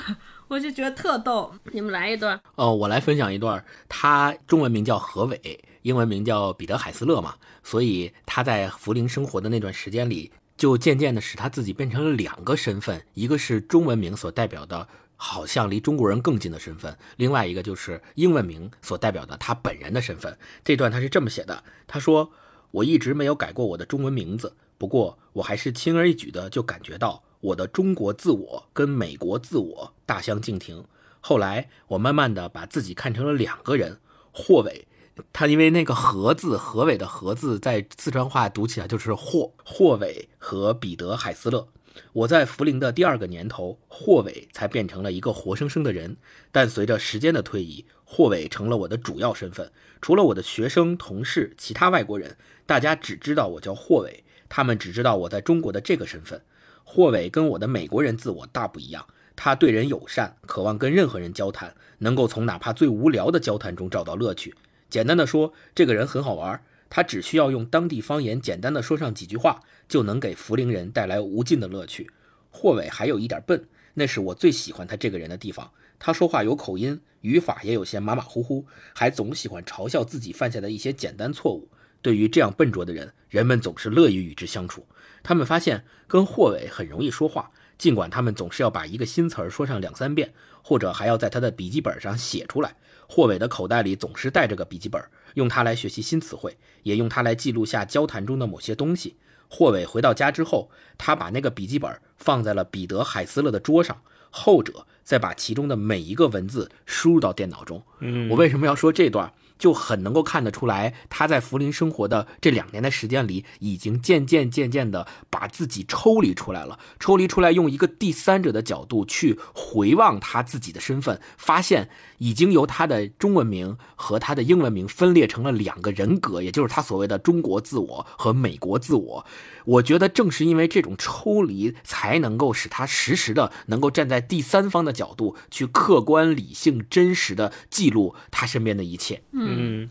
我就觉得特逗，你们来一段。哦，我来分享一段。他中文名叫何伟，英文名叫彼得·海斯勒嘛。所以他在涪陵生活的那段时间里，就渐渐的使他自己变成了两个身份：一个是中文名所代表的，好像离中国人更近的身份；另外一个就是英文名所代表的他本人的身份。这段他是这么写的：他说，我一直没有改过我的中文名字，不过我还是轻而易举的就感觉到。我的中国自我跟美国自我大相径庭。后来我慢慢的把自己看成了两个人。霍伟，他因为那个何字，何伟的何字在四川话读起来就是霍。霍伟和彼得海斯勒。我在涪陵的第二个年头，霍伟才变成了一个活生生的人。但随着时间的推移，霍伟成了我的主要身份。除了我的学生、同事、其他外国人，大家只知道我叫霍伟，他们只知道我在中国的这个身份。霍伟跟我的美国人自我大不一样，他对人友善，渴望跟任何人交谈，能够从哪怕最无聊的交谈中找到乐趣。简单的说，这个人很好玩，他只需要用当地方言简单的说上几句话，就能给涪陵人带来无尽的乐趣。霍伟还有一点笨，那是我最喜欢他这个人的地方。他说话有口音，语法也有些马马虎虎，还总喜欢嘲笑自己犯下的一些简单错误。对于这样笨拙的人，人们总是乐于与之相处。他们发现跟霍伟很容易说话，尽管他们总是要把一个新词儿说上两三遍，或者还要在他的笔记本上写出来。霍伟的口袋里总是带着个笔记本，用它来学习新词汇，也用它来记录下交谈中的某些东西。霍伟回到家之后，他把那个笔记本放在了彼得·海斯勒的桌上，后者再把其中的每一个文字输入到电脑中。嗯，我为什么要说这段？就很能够看得出来，他在福林生活的这两年的时间里，已经渐渐渐渐的把自己抽离出来了，抽离出来，用一个第三者的角度去回望他自己的身份，发现已经由他的中文名和他的英文名分裂成了两个人格，也就是他所谓的中国自我和美国自我。我觉得正是因为这种抽离，才能够使他实时的能够站在第三方的角度去客观、理性、真实的记录他身边的一切。嗯，嗯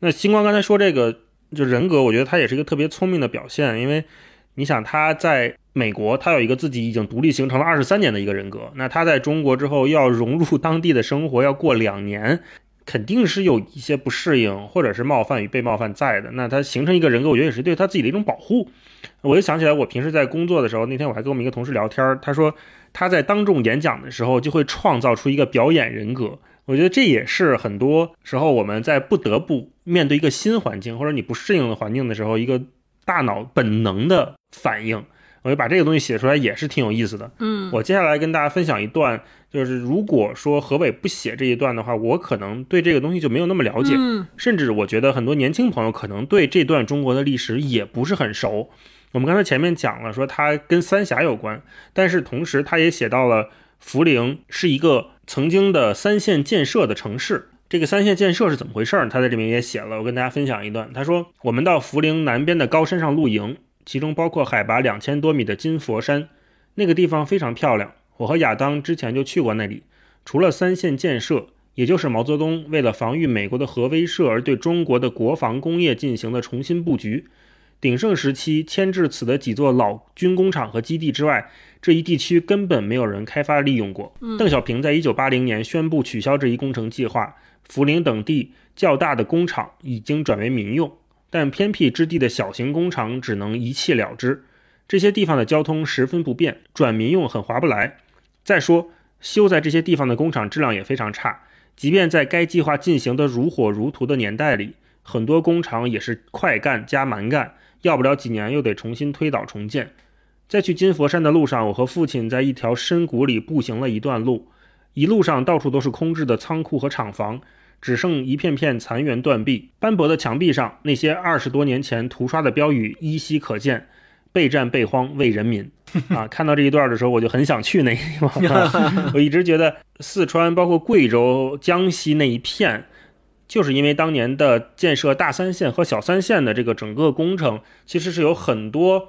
那星光刚才说这个就人格，我觉得他也是一个特别聪明的表现，因为你想他在美国，他有一个自己已经独立形成了二十三年的一个人格，那他在中国之后要融入当地的生活，要过两年。肯定是有一些不适应，或者是冒犯与被冒犯在的。那他形成一个人格，我觉得也是对他自己的一种保护。我就想起来，我平时在工作的时候，那天我还跟我们一个同事聊天，他说他在当众演讲的时候，就会创造出一个表演人格。我觉得这也是很多时候我们在不得不面对一个新环境，或者你不适应的环境的时候，一个大脑本能的反应。我就把这个东西写出来，也是挺有意思的。嗯，我接下来跟大家分享一段，就是如果说何伟不写这一段的话，我可能对这个东西就没有那么了解，嗯，甚至我觉得很多年轻朋友可能对这段中国的历史也不是很熟。我们刚才前面讲了，说它跟三峡有关，但是同时他也写到了涪陵是一个曾经的三线建设的城市。这个三线建设是怎么回事儿？他在这边也写了，我跟大家分享一段。他说：“我们到涪陵南边的高山上露营。”其中包括海拔两千多米的金佛山，那个地方非常漂亮。我和亚当之前就去过那里。除了三线建设，也就是毛泽东为了防御美国的核威慑而对中国的国防工业进行的重新布局。鼎盛时期迁至此的几座老军工厂和基地之外，这一地区根本没有人开发利用过。邓小平在一九八零年宣布取消这一工程计划，涪陵等地较大的工厂已经转为民用。但偏僻之地的小型工厂只能一弃了之，这些地方的交通十分不便，转民用很划不来。再说，修在这些地方的工厂质量也非常差，即便在该计划进行的如火如荼的年代里，很多工厂也是快干加蛮干，要不了几年又得重新推倒重建。在去金佛山的路上，我和父亲在一条深谷里步行了一段路，一路上到处都是空置的仓库和厂房。只剩一片片残垣断壁，斑驳的墙壁上，那些二十多年前涂刷的标语依稀可见：“备战备荒为人民。[laughs] ”啊，看到这一段的时候，我就很想去那个地方。[laughs] 我一直觉得四川，包括贵州、江西那一片，就是因为当年的建设大三线和小三线的这个整个工程，其实是有很多。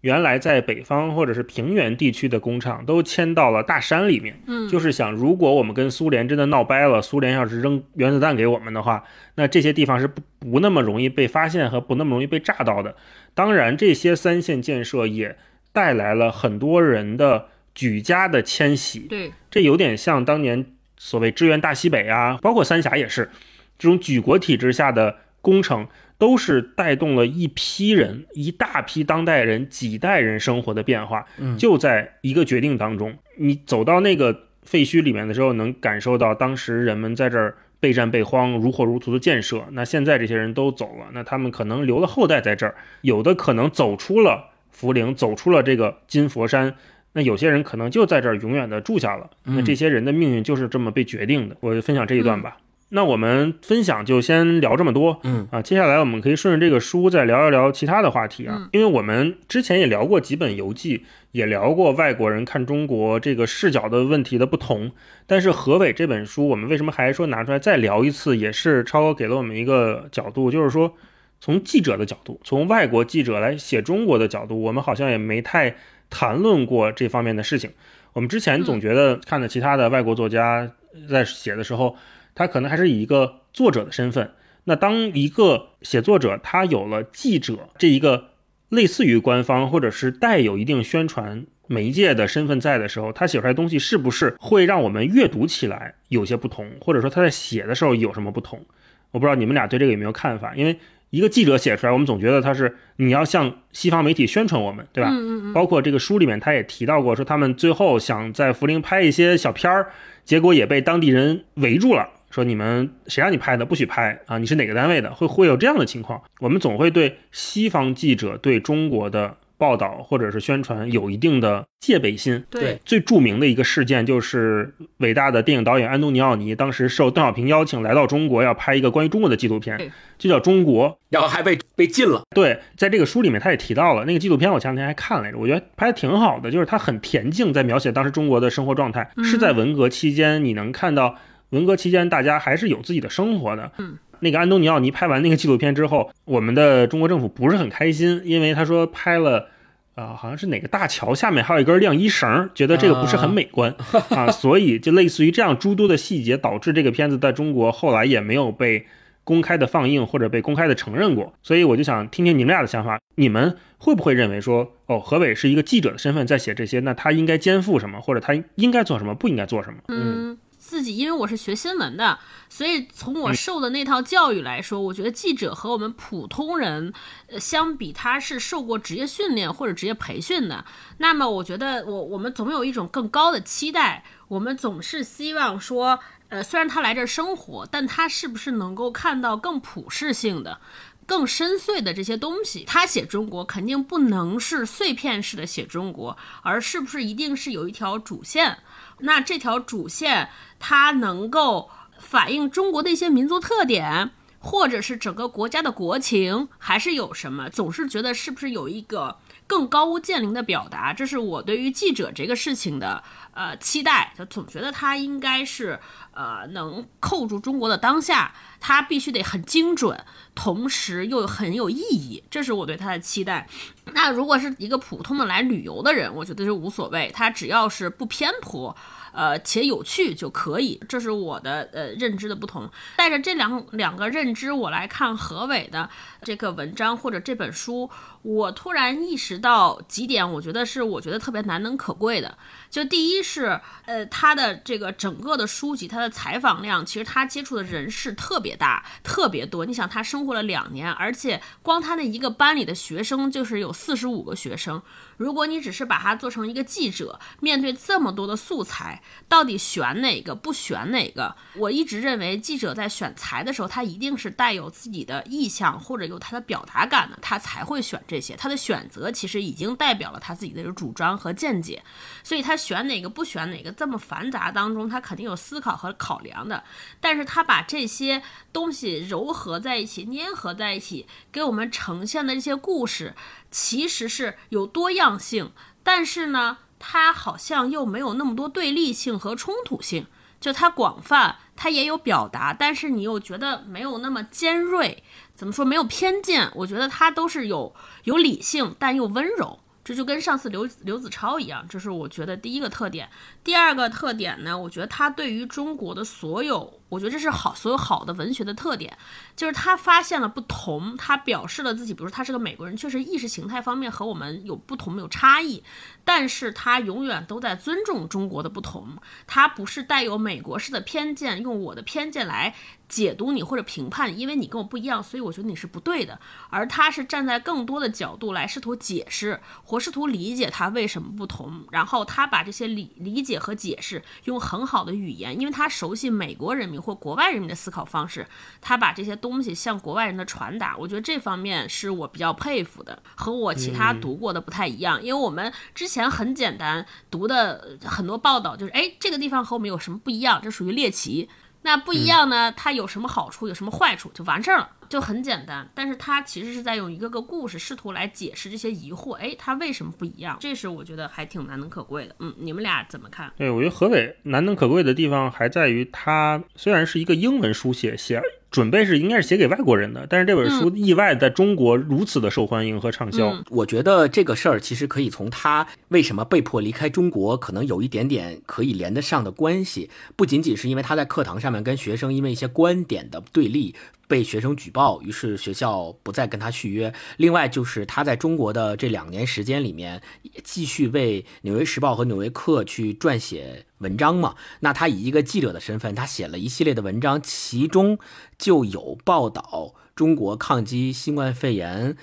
原来在北方或者是平原地区的工厂都迁到了大山里面，嗯，就是想，如果我们跟苏联真的闹掰了，苏联要是扔原子弹给我们的话，那这些地方是不不那么容易被发现和不那么容易被炸到的。当然，这些三线建设也带来了很多人的举家的迁徙，对，这有点像当年所谓支援大西北啊，包括三峡也是这种举国体制下的工程。都是带动了一批人、一大批当代人、几代人生活的变化。嗯，就在一个决定当中，你走到那个废墟里面的时候，能感受到当时人们在这儿备战备荒、如火如荼的建设。那现在这些人都走了，那他们可能留了后代在这儿，有的可能走出了涪陵，走出了这个金佛山。那有些人可能就在这儿永远的住下了。那这些人的命运就是这么被决定的。我就分享这一段吧。那我们分享就先聊这么多，嗯。啊，接下来我们可以顺着这个书再聊一聊其他的话题啊，因为我们之前也聊过几本游记，也聊过外国人看中国这个视角的问题的不同，但是何伟这本书，我们为什么还说拿出来再聊一次，也是超哥给了我们一个角度，就是说从记者的角度，从外国记者来写中国的角度，我们好像也没太谈论过这方面的事情。我们之前总觉得看的其他的外国作家在写的时候。他可能还是以一个作者的身份。那当一个写作者他有了记者这一个类似于官方或者是带有一定宣传媒介的身份在的时候，他写出来东西是不是会让我们阅读起来有些不同，或者说他在写的时候有什么不同？我不知道你们俩对这个有没有看法？因为一个记者写出来，我们总觉得他是你要向西方媒体宣传我们，对吧？嗯嗯嗯。包括这个书里面他也提到过，说他们最后想在涪陵拍一些小片儿，结果也被当地人围住了，说你们谁让你拍的，不许拍啊！你是哪个单位的？会会有这样的情况。我们总会对西方记者对中国的。报道或者是宣传有一定的戒备心。对，最著名的一个事件就是伟大的电影导演安东尼奥尼当时受邓小平邀请来到中国，要拍一个关于中国的纪录片，就叫《中国》，然后还被被禁了。对，在这个书里面他也提到了那个纪录片，我前两天还看来着，我觉得拍的挺好的，就是他很恬静，在描写当时中国的生活状态。是在文革期间，你能看到文革期间大家还是有自己的生活的。嗯。那个安东尼奥尼拍完那个纪录片之后，[laughs] 我们的中国政府不是很开心，因为他说拍了，啊，好像是哪个大桥下面还有一根晾衣绳，觉得这个不是很美观 [laughs] 啊，所以就类似于这样诸多的细节，导致这个片子在中国后来也没有被公开的放映或者被公开的承认过。所以我就想听听你们俩的想法，你们会不会认为说，哦，何伟是一个记者的身份在写这些，那他应该肩负什么，或者他应该做什么，不应该做什么？嗯。自己，因为我是学新闻的，所以从我受的那套教育来说，我觉得记者和我们普通人，呃，相比，他是受过职业训练或者职业培训的。那么，我觉得我我们总有一种更高的期待，我们总是希望说，呃，虽然他来这儿生活，但他是不是能够看到更普世性的、更深邃的这些东西？他写中国肯定不能是碎片式的写中国，而是不是一定是有一条主线？那这条主线。它能够反映中国的一些民族特点，或者是整个国家的国情，还是有什么？总是觉得是不是有一个更高屋建瓴的表达？这是我对于记者这个事情的呃期待。就总觉得他应该是呃能扣住中国的当下，他必须得很精准，同时又很有意义。这是我对他的期待。那如果是一个普通的来旅游的人，我觉得就无所谓，他只要是不偏颇。呃，且有趣就可以，这是我的呃认知的不同。带着这两两个认知，我来看何伟的这个文章或者这本书，我突然意识到几点，我觉得是我觉得特别难能可贵的。就第一是，呃，他的这个整个的书籍，他的采访量，其实他接触的人士特别大，特别多。你想，他生活了两年，而且光他那一个班里的学生就是有四十五个学生。如果你只是把它做成一个记者，面对这么多的素材，到底选哪个不选哪个？我一直认为，记者在选材的时候，他一定是带有自己的意向或者有他的表达感的，他才会选这些。他的选择其实已经代表了他自己的主张和见解，所以他选哪个不选哪个，这么繁杂当中，他肯定有思考和考量的。但是他把这些东西糅合在一起，粘合在一起，给我们呈现的这些故事。其实是有多样性，但是呢，它好像又没有那么多对立性和冲突性。就它广泛，它也有表达，但是你又觉得没有那么尖锐。怎么说？没有偏见。我觉得它都是有有理性，但又温柔。这就跟上次刘刘子超一样，这是我觉得第一个特点。第二个特点呢，我觉得他对于中国的所有，我觉得这是好所有好的文学的特点，就是他发现了不同，他表示了自己，比如说他是个美国人，确实意识形态方面和我们有不同有差异，但是他永远都在尊重中国的不同，他不是带有美国式的偏见，用我的偏见来。解读你或者评判，因为你跟我不一样，所以我觉得你是不对的。而他是站在更多的角度来试图解释或试图理解他为什么不同。然后他把这些理理解和解释用很好的语言，因为他熟悉美国人民或国外人民的思考方式，他把这些东西向国外人的传达。我觉得这方面是我比较佩服的，和我其他读过的不太一样。因为我们之前很简单读的很多报道就是，哎，这个地方和我们有什么不一样？这属于猎奇。那不一样呢？它有什么好处？有什么坏处？就完事儿了，就很简单。但是它其实是在用一个个故事试图来解释这些疑惑。哎，它为什么不一样？这是我觉得还挺难能可贵的。嗯，你们俩怎么看？对我觉得何伟难能可贵的地方还在于，他虽然是一个英文书写写。准备是应该是写给外国人的，但是这本书意外在中国如此的受欢迎和畅销。我觉得这个事儿其实可以从他为什么被迫离开中国，可能有一点点可以连得上的关系。不仅仅是因为他在课堂上面跟学生因为一些观点的对立被学生举报，于是学校不再跟他续约。另外就是他在中国的这两年时间里面，继续为《纽约时报》和《纽约客》去撰写。文章嘛。那他以一个记者的身份，他写了一系列的文章，其中就有报道中国抗击新冠肺炎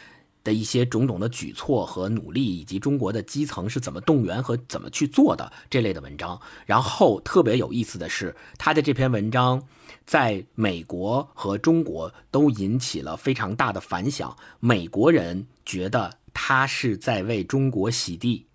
的一些种种的举措和努力，以及中国的基层是怎么动员和怎么去做的这类的文章。然后特别有意思的是，他的这篇文章在美国和中国都引起了非常大的反响。美国人觉得他是在为中国洗地。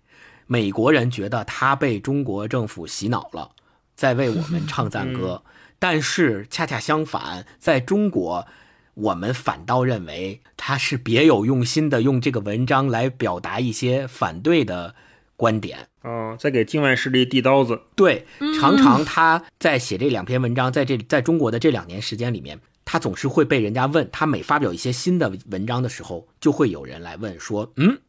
美国人觉得他被中国政府洗脑了，在为我们 [laughs] 唱赞歌，但是恰恰相反，在中国，我们反倒认为他是别有用心的，用这个文章来表达一些反对的观点。哦，在给境外势力递刀子。对，常常他在写这两篇文章，在这在中国的这两年时间里面，他总是会被人家问，他每发表一些新的文章的时候，就会有人来问说，嗯，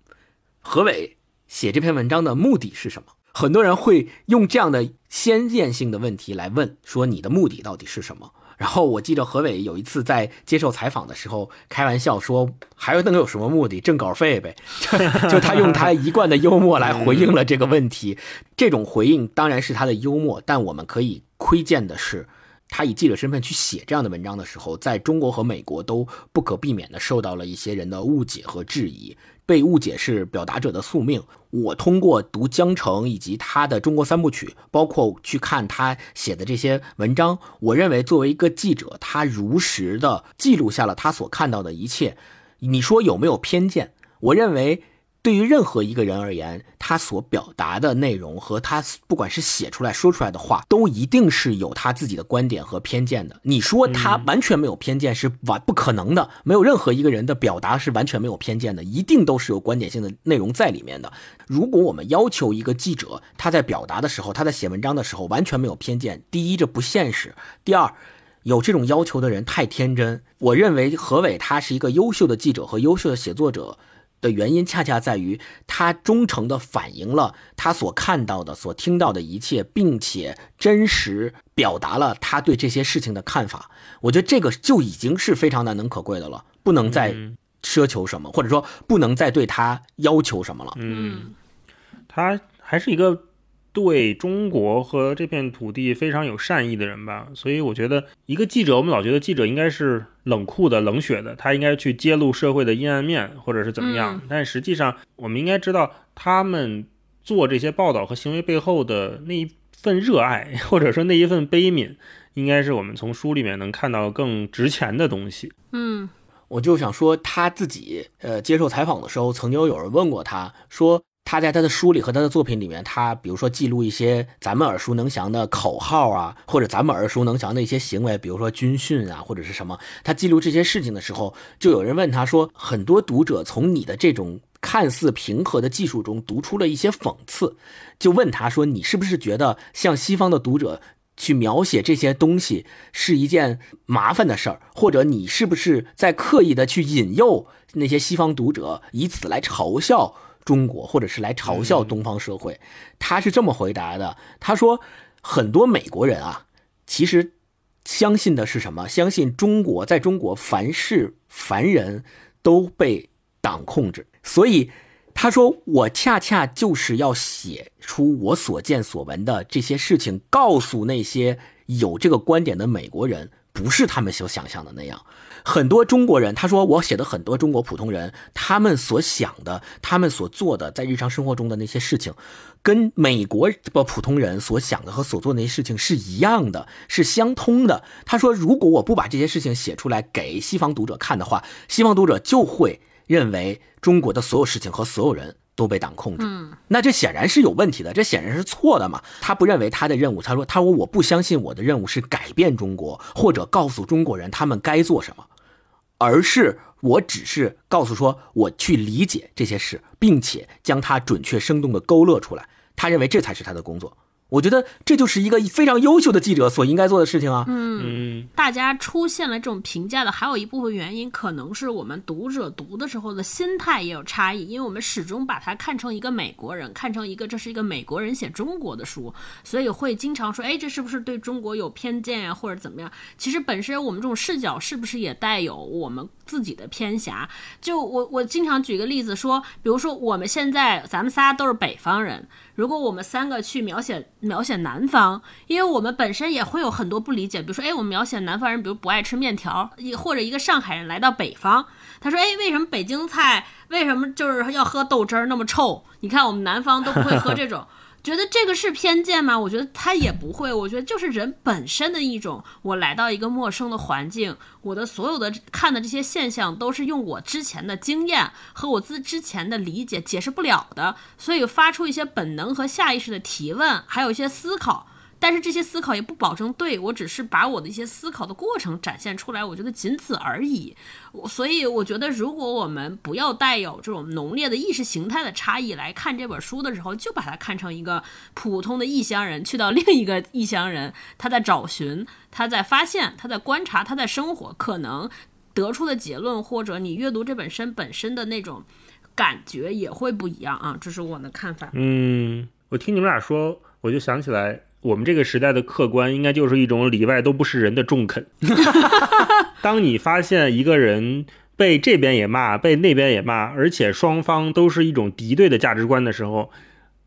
何伟。写这篇文章的目的是什么？很多人会用这样的先见性的问题来问，说你的目的到底是什么？然后我记得何伟有一次在接受采访的时候开玩笑说，还能有什么目的？挣稿费呗。[laughs] 就他用他一贯的幽默来回应了这个问题。这种回应当然是他的幽默，但我们可以窥见的是，他以记者身份去写这样的文章的时候，在中国和美国都不可避免的受到了一些人的误解和质疑。被误解是表达者的宿命。我通过读江城以及他的中国三部曲，包括去看他写的这些文章，我认为作为一个记者，他如实的记录下了他所看到的一切。你说有没有偏见？我认为。对于任何一个人而言，他所表达的内容和他不管是写出来说出来的话，都一定是有他自己的观点和偏见的。你说他完全没有偏见是完不可能的，没有任何一个人的表达是完全没有偏见的，一定都是有观点性的内容在里面的。如果我们要求一个记者他在表达的时候，他在写文章的时候完全没有偏见，第一这不现实，第二有这种要求的人太天真。我认为何伟他是一个优秀的记者和优秀的写作者。的原因恰恰在于他忠诚地反映了他所看到的、所听到的一切，并且真实表达了他对这些事情的看法。我觉得这个就已经是非常难能可贵的了，不能再奢求什么，或者说不能再对他要求什么了。嗯，他还是一个。对中国和这片土地非常有善意的人吧，所以我觉得一个记者，我们老觉得记者应该是冷酷的、冷血的，他应该去揭露社会的阴暗面，或者是怎么样。但实际上，我们应该知道他们做这些报道和行为背后的那一份热爱，或者说那一份悲悯，应该是我们从书里面能看到更值钱的东西。嗯，我就想说他自己，呃，接受采访的时候，曾经有人问过他说。他在他的书里和他的作品里面，他比如说记录一些咱们耳熟能详的口号啊，或者咱们耳熟能详的一些行为，比如说军训啊，或者是什么。他记录这些事情的时候，就有人问他说：“很多读者从你的这种看似平和的技术中读出了一些讽刺，就问他说：你是不是觉得向西方的读者去描写这些东西是一件麻烦的事儿？或者你是不是在刻意的去引诱那些西方读者，以此来嘲笑？”中国，或者是来嘲笑东方社会，他是这么回答的。他说，很多美国人啊，其实相信的是什么？相信中国，在中国凡事凡人都被党控制。所以他说，我恰恰就是要写出我所见所闻的这些事情，告诉那些有这个观点的美国人，不是他们所想象的那样。很多中国人，他说我写的很多中国普通人，他们所想的，他们所做的，在日常生活中的那些事情，跟美国的普通人所想的和所做的那些事情是一样的，是相通的。他说，如果我不把这些事情写出来给西方读者看的话，西方读者就会认为中国的所有事情和所有人。都被党控制，那这显然是有问题的，这显然是错的嘛。他不认为他的任务，他说：“他说我不相信我的任务是改变中国，或者告诉中国人他们该做什么，而是我只是告诉说，我去理解这些事，并且将它准确生动的勾勒出来。他认为这才是他的工作。”我觉得这就是一个非常优秀的记者所应该做的事情啊。嗯，大家出现了这种评价的，还有一部分原因，可能是我们读者读的时候的心态也有差异，因为我们始终把它看成一个美国人，看成一个这是一个美国人写中国的书，所以会经常说，哎，这是不是对中国有偏见呀，或者怎么样？其实本身我们这种视角是不是也带有我们自己的偏狭？就我我经常举个例子说，比如说我们现在咱们仨都是北方人，如果我们三个去描写。描写南方，因为我们本身也会有很多不理解，比如说，哎，我们描写南方人，比如不爱吃面条，一或者一个上海人来到北方，他说，哎，为什么北京菜为什么就是要喝豆汁儿那么臭？你看我们南方都不会喝这种。觉得这个是偏见吗？我觉得他也不会。我觉得就是人本身的一种，我来到一个陌生的环境，我的所有的看的这些现象都是用我之前的经验和我自之前的理解解释不了的，所以发出一些本能和下意识的提问，还有一些思考。但是这些思考也不保证对，我只是把我的一些思考的过程展现出来，我觉得仅此而已。所以我觉得，如果我们不要带有这种浓烈的意识形态的差异来看这本书的时候，就把它看成一个普通的异乡人去到另一个异乡人，他在找寻，他在发现，他在观察，他在生活，可能得出的结论或者你阅读这本身本身的那种感觉也会不一样啊。这是我的看法。嗯，我听你们俩说，我就想起来。我们这个时代的客观，应该就是一种里外都不是人的中肯。[laughs] 当你发现一个人被这边也骂，被那边也骂，而且双方都是一种敌对的价值观的时候，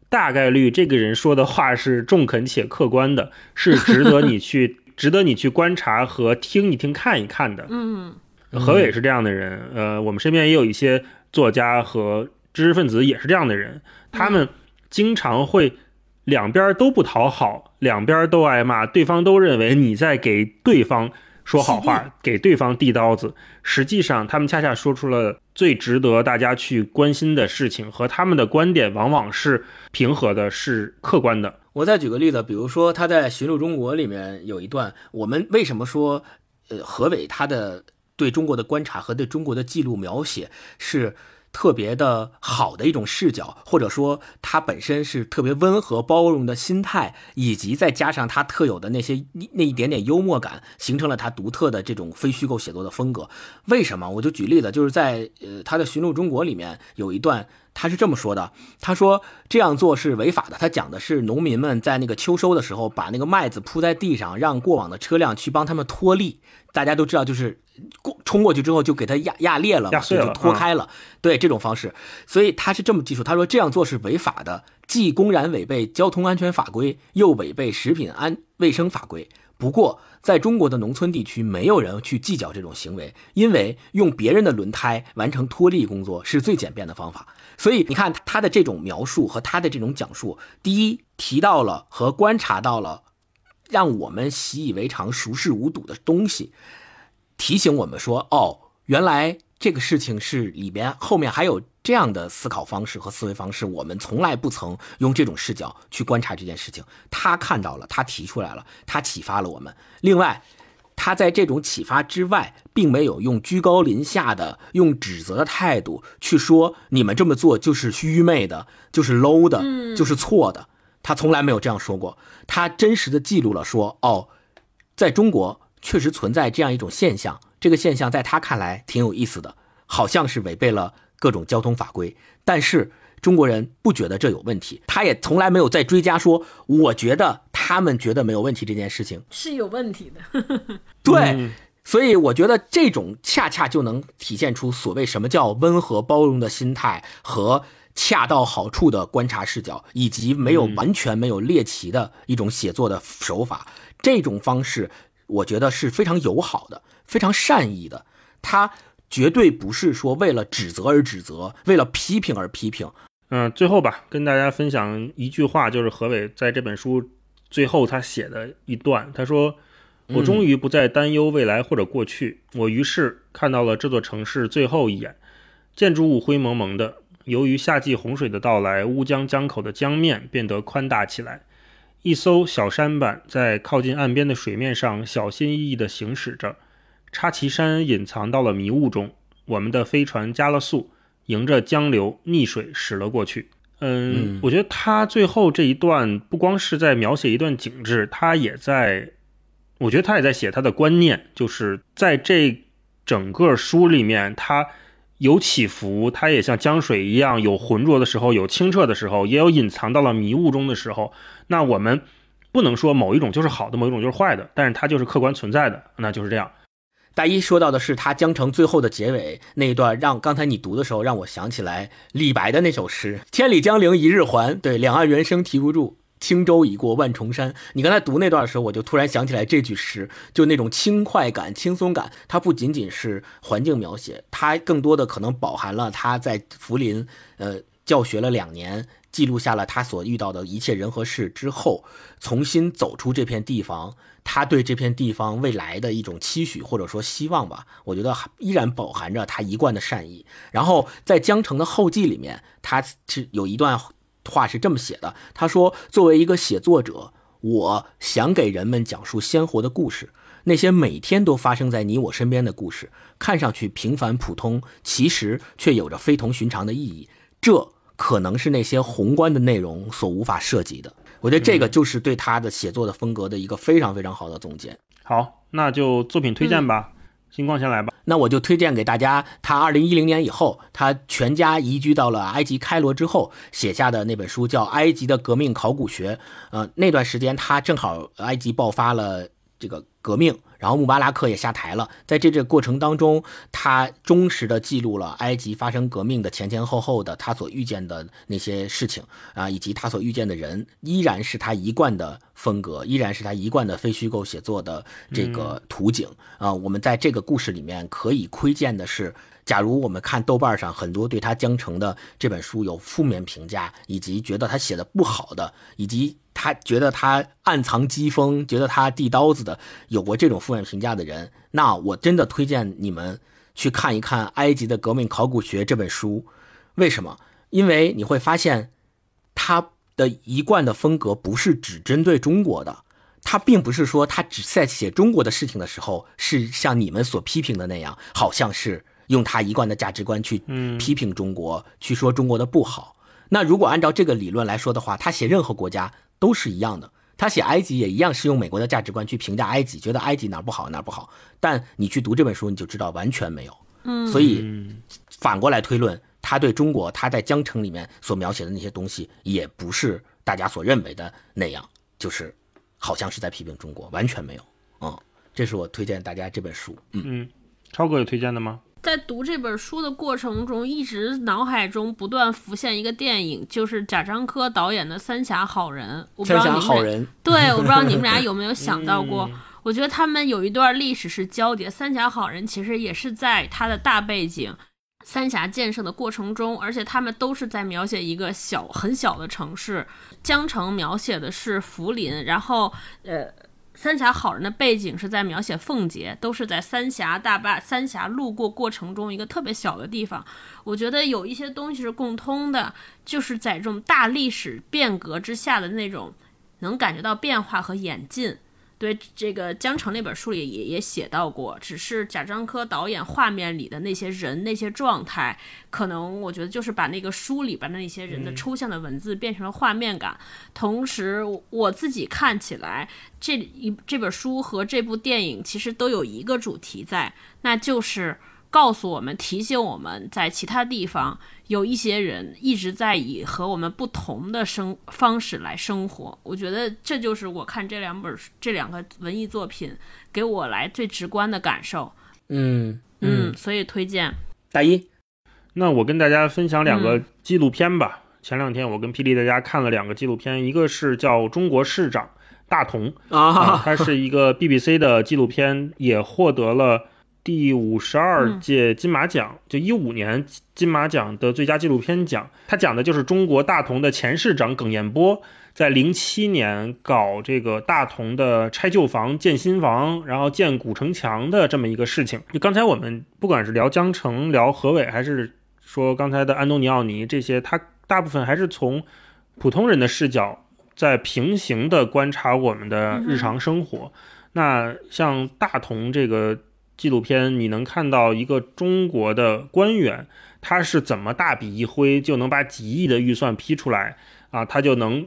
大概率这个人说的话是中肯且客观的，是值得你去、[laughs] 值得你去观察和听一听、看一看的。嗯，何伟是这样的人。呃，我们身边也有一些作家和知识分子也是这样的人，他们经常会。两边都不讨好，两边都挨骂，对方都认为你在给对方说好话，给对方递刀子。实际上，他们恰恰说出了最值得大家去关心的事情，和他们的观点往往是平和的，是客观的。我再举个例子，比如说他在《寻路中国》里面有一段，我们为什么说，呃，何伟他的对中国的观察和对中国的记录描写是。特别的好的一种视角，或者说他本身是特别温和包容的心态，以及再加上他特有的那些那一点点幽默感，形成了他独特的这种非虚构写作的风格。为什么？我就举例子，就是在呃他的《寻路中国》里面有一段，他是这么说的：他说这样做是违法的。他讲的是农民们在那个秋收的时候，把那个麦子铺在地上，让过往的车辆去帮他们脱粒。大家都知道，就是过冲过去之后就给它压压裂了，压碎了，就脱开了。对这种方式，所以他是这么记述。他说这样做是违法的，既公然违背交通安全法规，又违背食品安卫生法规。不过，在中国的农村地区，没有人去计较这种行为，因为用别人的轮胎完成脱粒工作是最简便的方法。所以你看他的这种描述和他的这种讲述，第一提到了和观察到了。让我们习以为常、熟视无睹的东西，提醒我们说：“哦，原来这个事情是里边后面还有这样的思考方式和思维方式，我们从来不曾用这种视角去观察这件事情。”他看到了，他提出来了，他启发了我们。另外，他在这种启发之外，并没有用居高临下的、用指责的态度去说你们这么做就是愚昧的、就是 low 的、就是错的。他从来没有这样说过，他真实的记录了说，哦，在中国确实存在这样一种现象，这个现象在他看来挺有意思的，好像是违背了各种交通法规，但是中国人不觉得这有问题，他也从来没有再追加说，我觉得他们觉得没有问题这件事情是有问题的，[laughs] 对，所以我觉得这种恰恰就能体现出所谓什么叫温和包容的心态和。恰到好处的观察视角，以及没有完全没有猎奇的一种写作的手法，这种方式我觉得是非常友好的，非常善意的。他绝对不是说为了指责而指责，为了批评而批评。嗯，最后吧，跟大家分享一句话，就是何伟在这本书最后他写的一段，他说：“我终于不再担忧未来或者过去，我于是看到了这座城市最后一眼，建筑物灰蒙蒙的。”由于夏季洪水的到来，乌江江口的江面变得宽大起来。一艘小舢板在靠近岸边的水面上小心翼翼地行驶着。插旗山隐藏到了迷雾中，我们的飞船加了速，迎着江流逆水驶了过去。嗯，我觉得他最后这一段不光是在描写一段景致，他也在，我觉得他也在写他的观念，就是在这整个书里面他。有起伏，它也像江水一样，有浑浊的时候，有清澈的时候，也有隐藏到了迷雾中的时候。那我们不能说某一种就是好的，某一种就是坏的，但是它就是客观存在的，那就是这样。大一说到的是他江城最后的结尾那一段，让刚才你读的时候让我想起来李白的那首诗：“千里江陵一日还，对，两岸猿声啼不住。”轻舟已过万重山。你刚才读那段的时候，我就突然想起来这句诗，就那种轻快感、轻松感。它不仅仅是环境描写，它更多的可能饱含了他在涪陵呃教学了两年，记录下了他所遇到的一切人和事之后，重新走出这片地方，他对这片地方未来的一种期许或者说希望吧。我觉得依然饱含着他一贯的善意。然后在江城的后记里面，他是有一段。话是这么写的，他说：“作为一个写作者，我想给人们讲述鲜活的故事，那些每天都发生在你我身边的故事，看上去平凡普通，其实却有着非同寻常的意义。这可能是那些宏观的内容所无法涉及的。”我觉得这个就是对他的写作的风格的一个非常非常好的总结。好，那就作品推荐吧。星光先来吧，那我就推荐给大家，他二零一零年以后，他全家移居到了埃及开罗之后写下的那本书，叫《埃及的革命考古学》。呃，那段时间他正好埃及爆发了这个革命。然后穆巴拉克也下台了，在这这过程当中，他忠实的记录了埃及发生革命的前前后后的他所遇见的那些事情啊，以及他所遇见的人，依然是他一贯的风格，依然是他一贯的非虚构写作的这个图景啊。我们在这个故事里面可以窥见的是。假如我们看豆瓣上很多对他江城的这本书有负面评价，以及觉得他写的不好的，以及他觉得他暗藏讥讽、觉得他递刀子的，有过这种负面评价的人，那我真的推荐你们去看一看《埃及的革命考古学》这本书。为什么？因为你会发现，他的一贯的风格不是只针对中国的，他并不是说他只在写中国的事情的时候是像你们所批评的那样，好像是。用他一贯的价值观去批评中国，去说中国的不好。那如果按照这个理论来说的话，他写任何国家都是一样的。他写埃及也一样是用美国的价值观去评价埃及，觉得埃及哪不好哪不好。但你去读这本书，你就知道完全没有。嗯，所以反过来推论，他对中国他在江城里面所描写的那些东西，也不是大家所认为的那样，就是好像是在批评中国，完全没有。嗯，这是我推荐大家这本书。嗯，超哥有推荐的吗？在读这本书的过程中，一直脑海中不断浮现一个电影，就是贾樟柯导演的《三峡好人》。我不知道你们对，我不知道你们俩 [laughs] 有没有想到过？我觉得他们有一段历史是交叠，《三峡好人》其实也是在他的大背景三峡建设的过程中，而且他们都是在描写一个小很小的城市，江城描写的是涪陵，然后呃。三峡好人的背景是在描写凤姐，都是在三峡大坝、三峡路过过程中一个特别小的地方。我觉得有一些东西是共通的，就是在这种大历史变革之下的那种能感觉到变化和演进。对这个江城那本书里也也写到过，只是贾樟柯导演画面里的那些人那些状态，可能我觉得就是把那个书里边的那些人的抽象的文字变成了画面感。同时，我自己看起来这一这本书和这部电影其实都有一个主题在，那就是。告诉我们，提醒我们在其他地方有一些人一直在以和我们不同的生方式来生活。我觉得这就是我看这两本这两个文艺作品给我来最直观的感受。嗯嗯，所以推荐大一。那我跟大家分享两个纪录片吧。前两天我跟霹雳大家看了两个纪录片，一个是叫《中国市长大同》啊，它是一个 BBC 的纪录片，也获得了。第五十二届金马奖，就一五年金马奖的最佳纪录片奖，它讲的就是中国大同的前市长耿彦波在零七年搞这个大同的拆旧房建新房，然后建古城墙的这么一个事情。就刚才我们不管是聊江城、聊何伟，还是说刚才的安东尼奥尼这些，他大部分还是从普通人的视角在平行的观察我们的日常生活。那像大同这个。纪录片你能看到一个中国的官员，他是怎么大笔一挥就能把几亿的预算批出来啊？他就能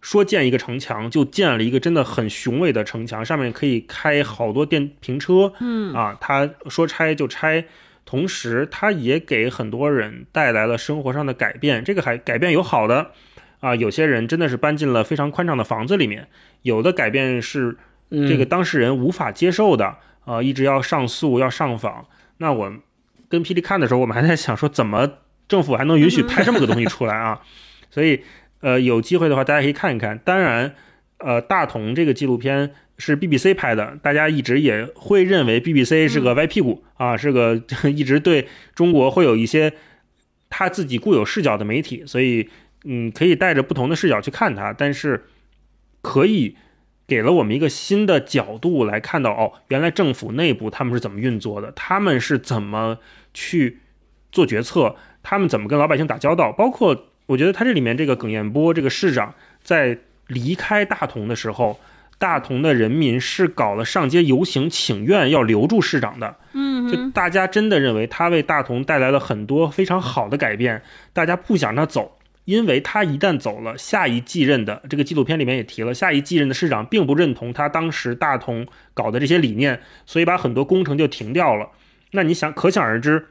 说建一个城墙，就建了一个真的很雄伟的城墙，上面可以开好多电瓶车，嗯啊，他说拆就拆，同时他也给很多人带来了生活上的改变。这个还改变有好的啊，有些人真的是搬进了非常宽敞的房子里面，有的改变是这个当事人无法接受的。呃，一直要上诉，要上访。那我跟霹雳看的时候，我们还在想说，怎么政府还能允许拍这么个东西出来啊？[laughs] 所以呃，有机会的话大家可以看一看。当然，呃，大同这个纪录片是 BBC 拍的，大家一直也会认为 BBC 是个歪屁股啊，是个 [laughs] 一直对中国会有一些他自己固有视角的媒体，所以嗯，可以带着不同的视角去看它，但是可以。给了我们一个新的角度来看到，哦，原来政府内部他们是怎么运作的，他们是怎么去做决策，他们怎么跟老百姓打交道。包括我觉得他这里面这个耿彦波这个市长在离开大同的时候，大同的人民是搞了上街游行请愿，要留住市长的。嗯，就大家真的认为他为大同带来了很多非常好的改变，大家不想他走。因为他一旦走了，下一继任的这个纪录片里面也提了，下一继任的市长并不认同他当时大同搞的这些理念，所以把很多工程就停掉了。那你想，可想而知，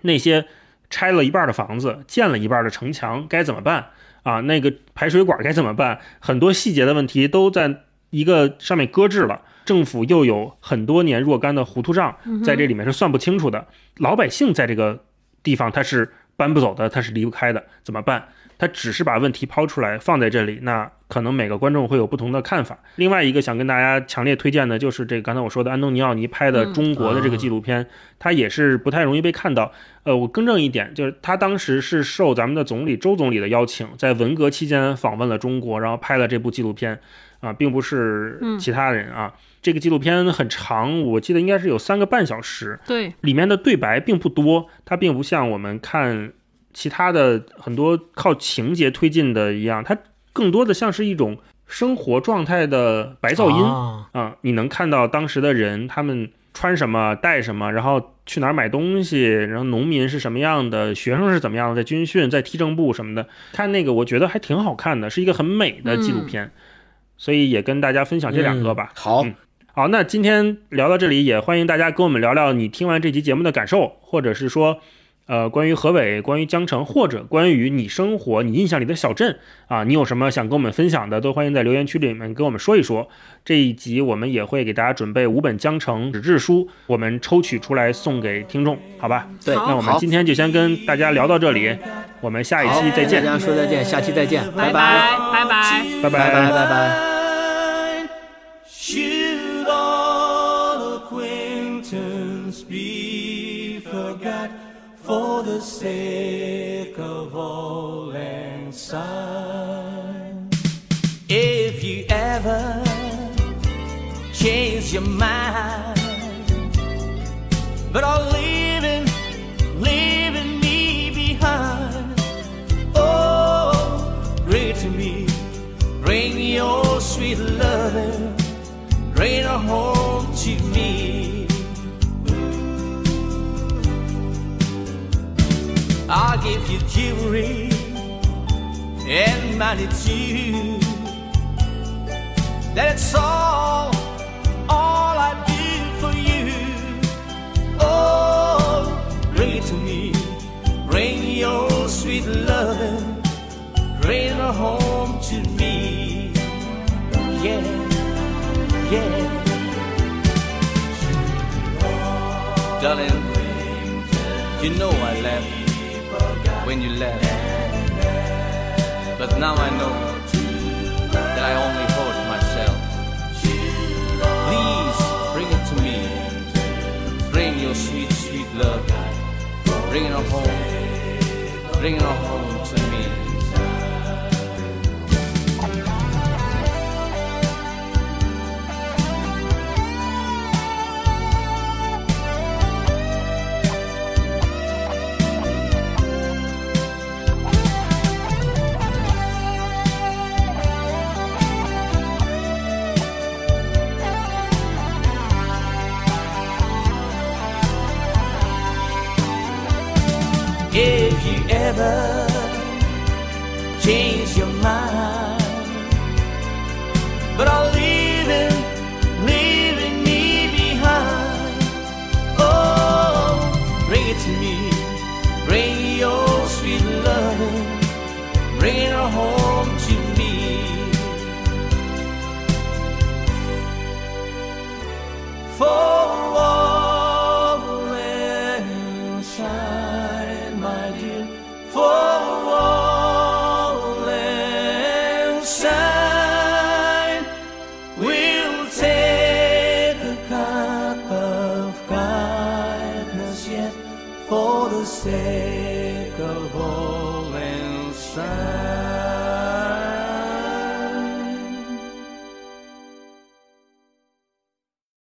那些拆了一半的房子，建了一半的城墙该怎么办啊？那个排水管该怎么办？很多细节的问题都在一个上面搁置了。政府又有很多年若干的糊涂账，在这里面是算不清楚的。老百姓在这个地方他是搬不走的，他是离不开的，怎么办？他只是把问题抛出来放在这里，那可能每个观众会有不同的看法。另外一个想跟大家强烈推荐的就是这个刚才我说的安东尼奥尼拍的中国的这个纪录片，它也是不太容易被看到。呃，我更正一点，就是他当时是受咱们的总理周总理的邀请，在文革期间访问了中国，然后拍了这部纪录片，啊，并不是其他人啊。这个纪录片很长，我记得应该是有三个半小时，对，里面的对白并不多，它并不像我们看。其他的很多靠情节推进的一样，它更多的像是一种生活状态的白噪音啊！你能看到当时的人他们穿什么、带什么，然后去哪儿买东西，然后农民是什么样的，学生是怎么样的，在军训、在踢正步什么的。看那个，我觉得还挺好看的，是一个很美的纪录片，所以也跟大家分享这两个吧。好，好，那今天聊到这里，也欢迎大家跟我们聊聊你听完这期节目的感受，或者是说。呃，关于河北，关于江城，或者关于你生活、你印象里的小镇啊，你有什么想跟我们分享的，都欢迎在留言区里面跟我们说一说。这一集我们也会给大家准备五本江城纸质书，我们抽取出来送给听众，好吧？对，那我们今天就先跟大家聊到这里，我们下一期再见。大家说再见，下期再见，拜拜，拜拜，拜拜，拜拜，拜拜。Sake of all and. If you ever change your mind, but I'll leaving, I'll give you jewelry and money too. That's all, all I do for you. Oh, bring it to me. Bring your sweet loving. Bring her home to me. Yeah, yeah. Darling, you know I love you when you left. But now I know that I only hurt myself. Please bring it to me. Bring your sweet, sweet love. Bring it home. Bring it home to me. Ever change your mind. But I'll leaving, leaving me behind. Oh, bring it to me, bring your sweet loving, bring her home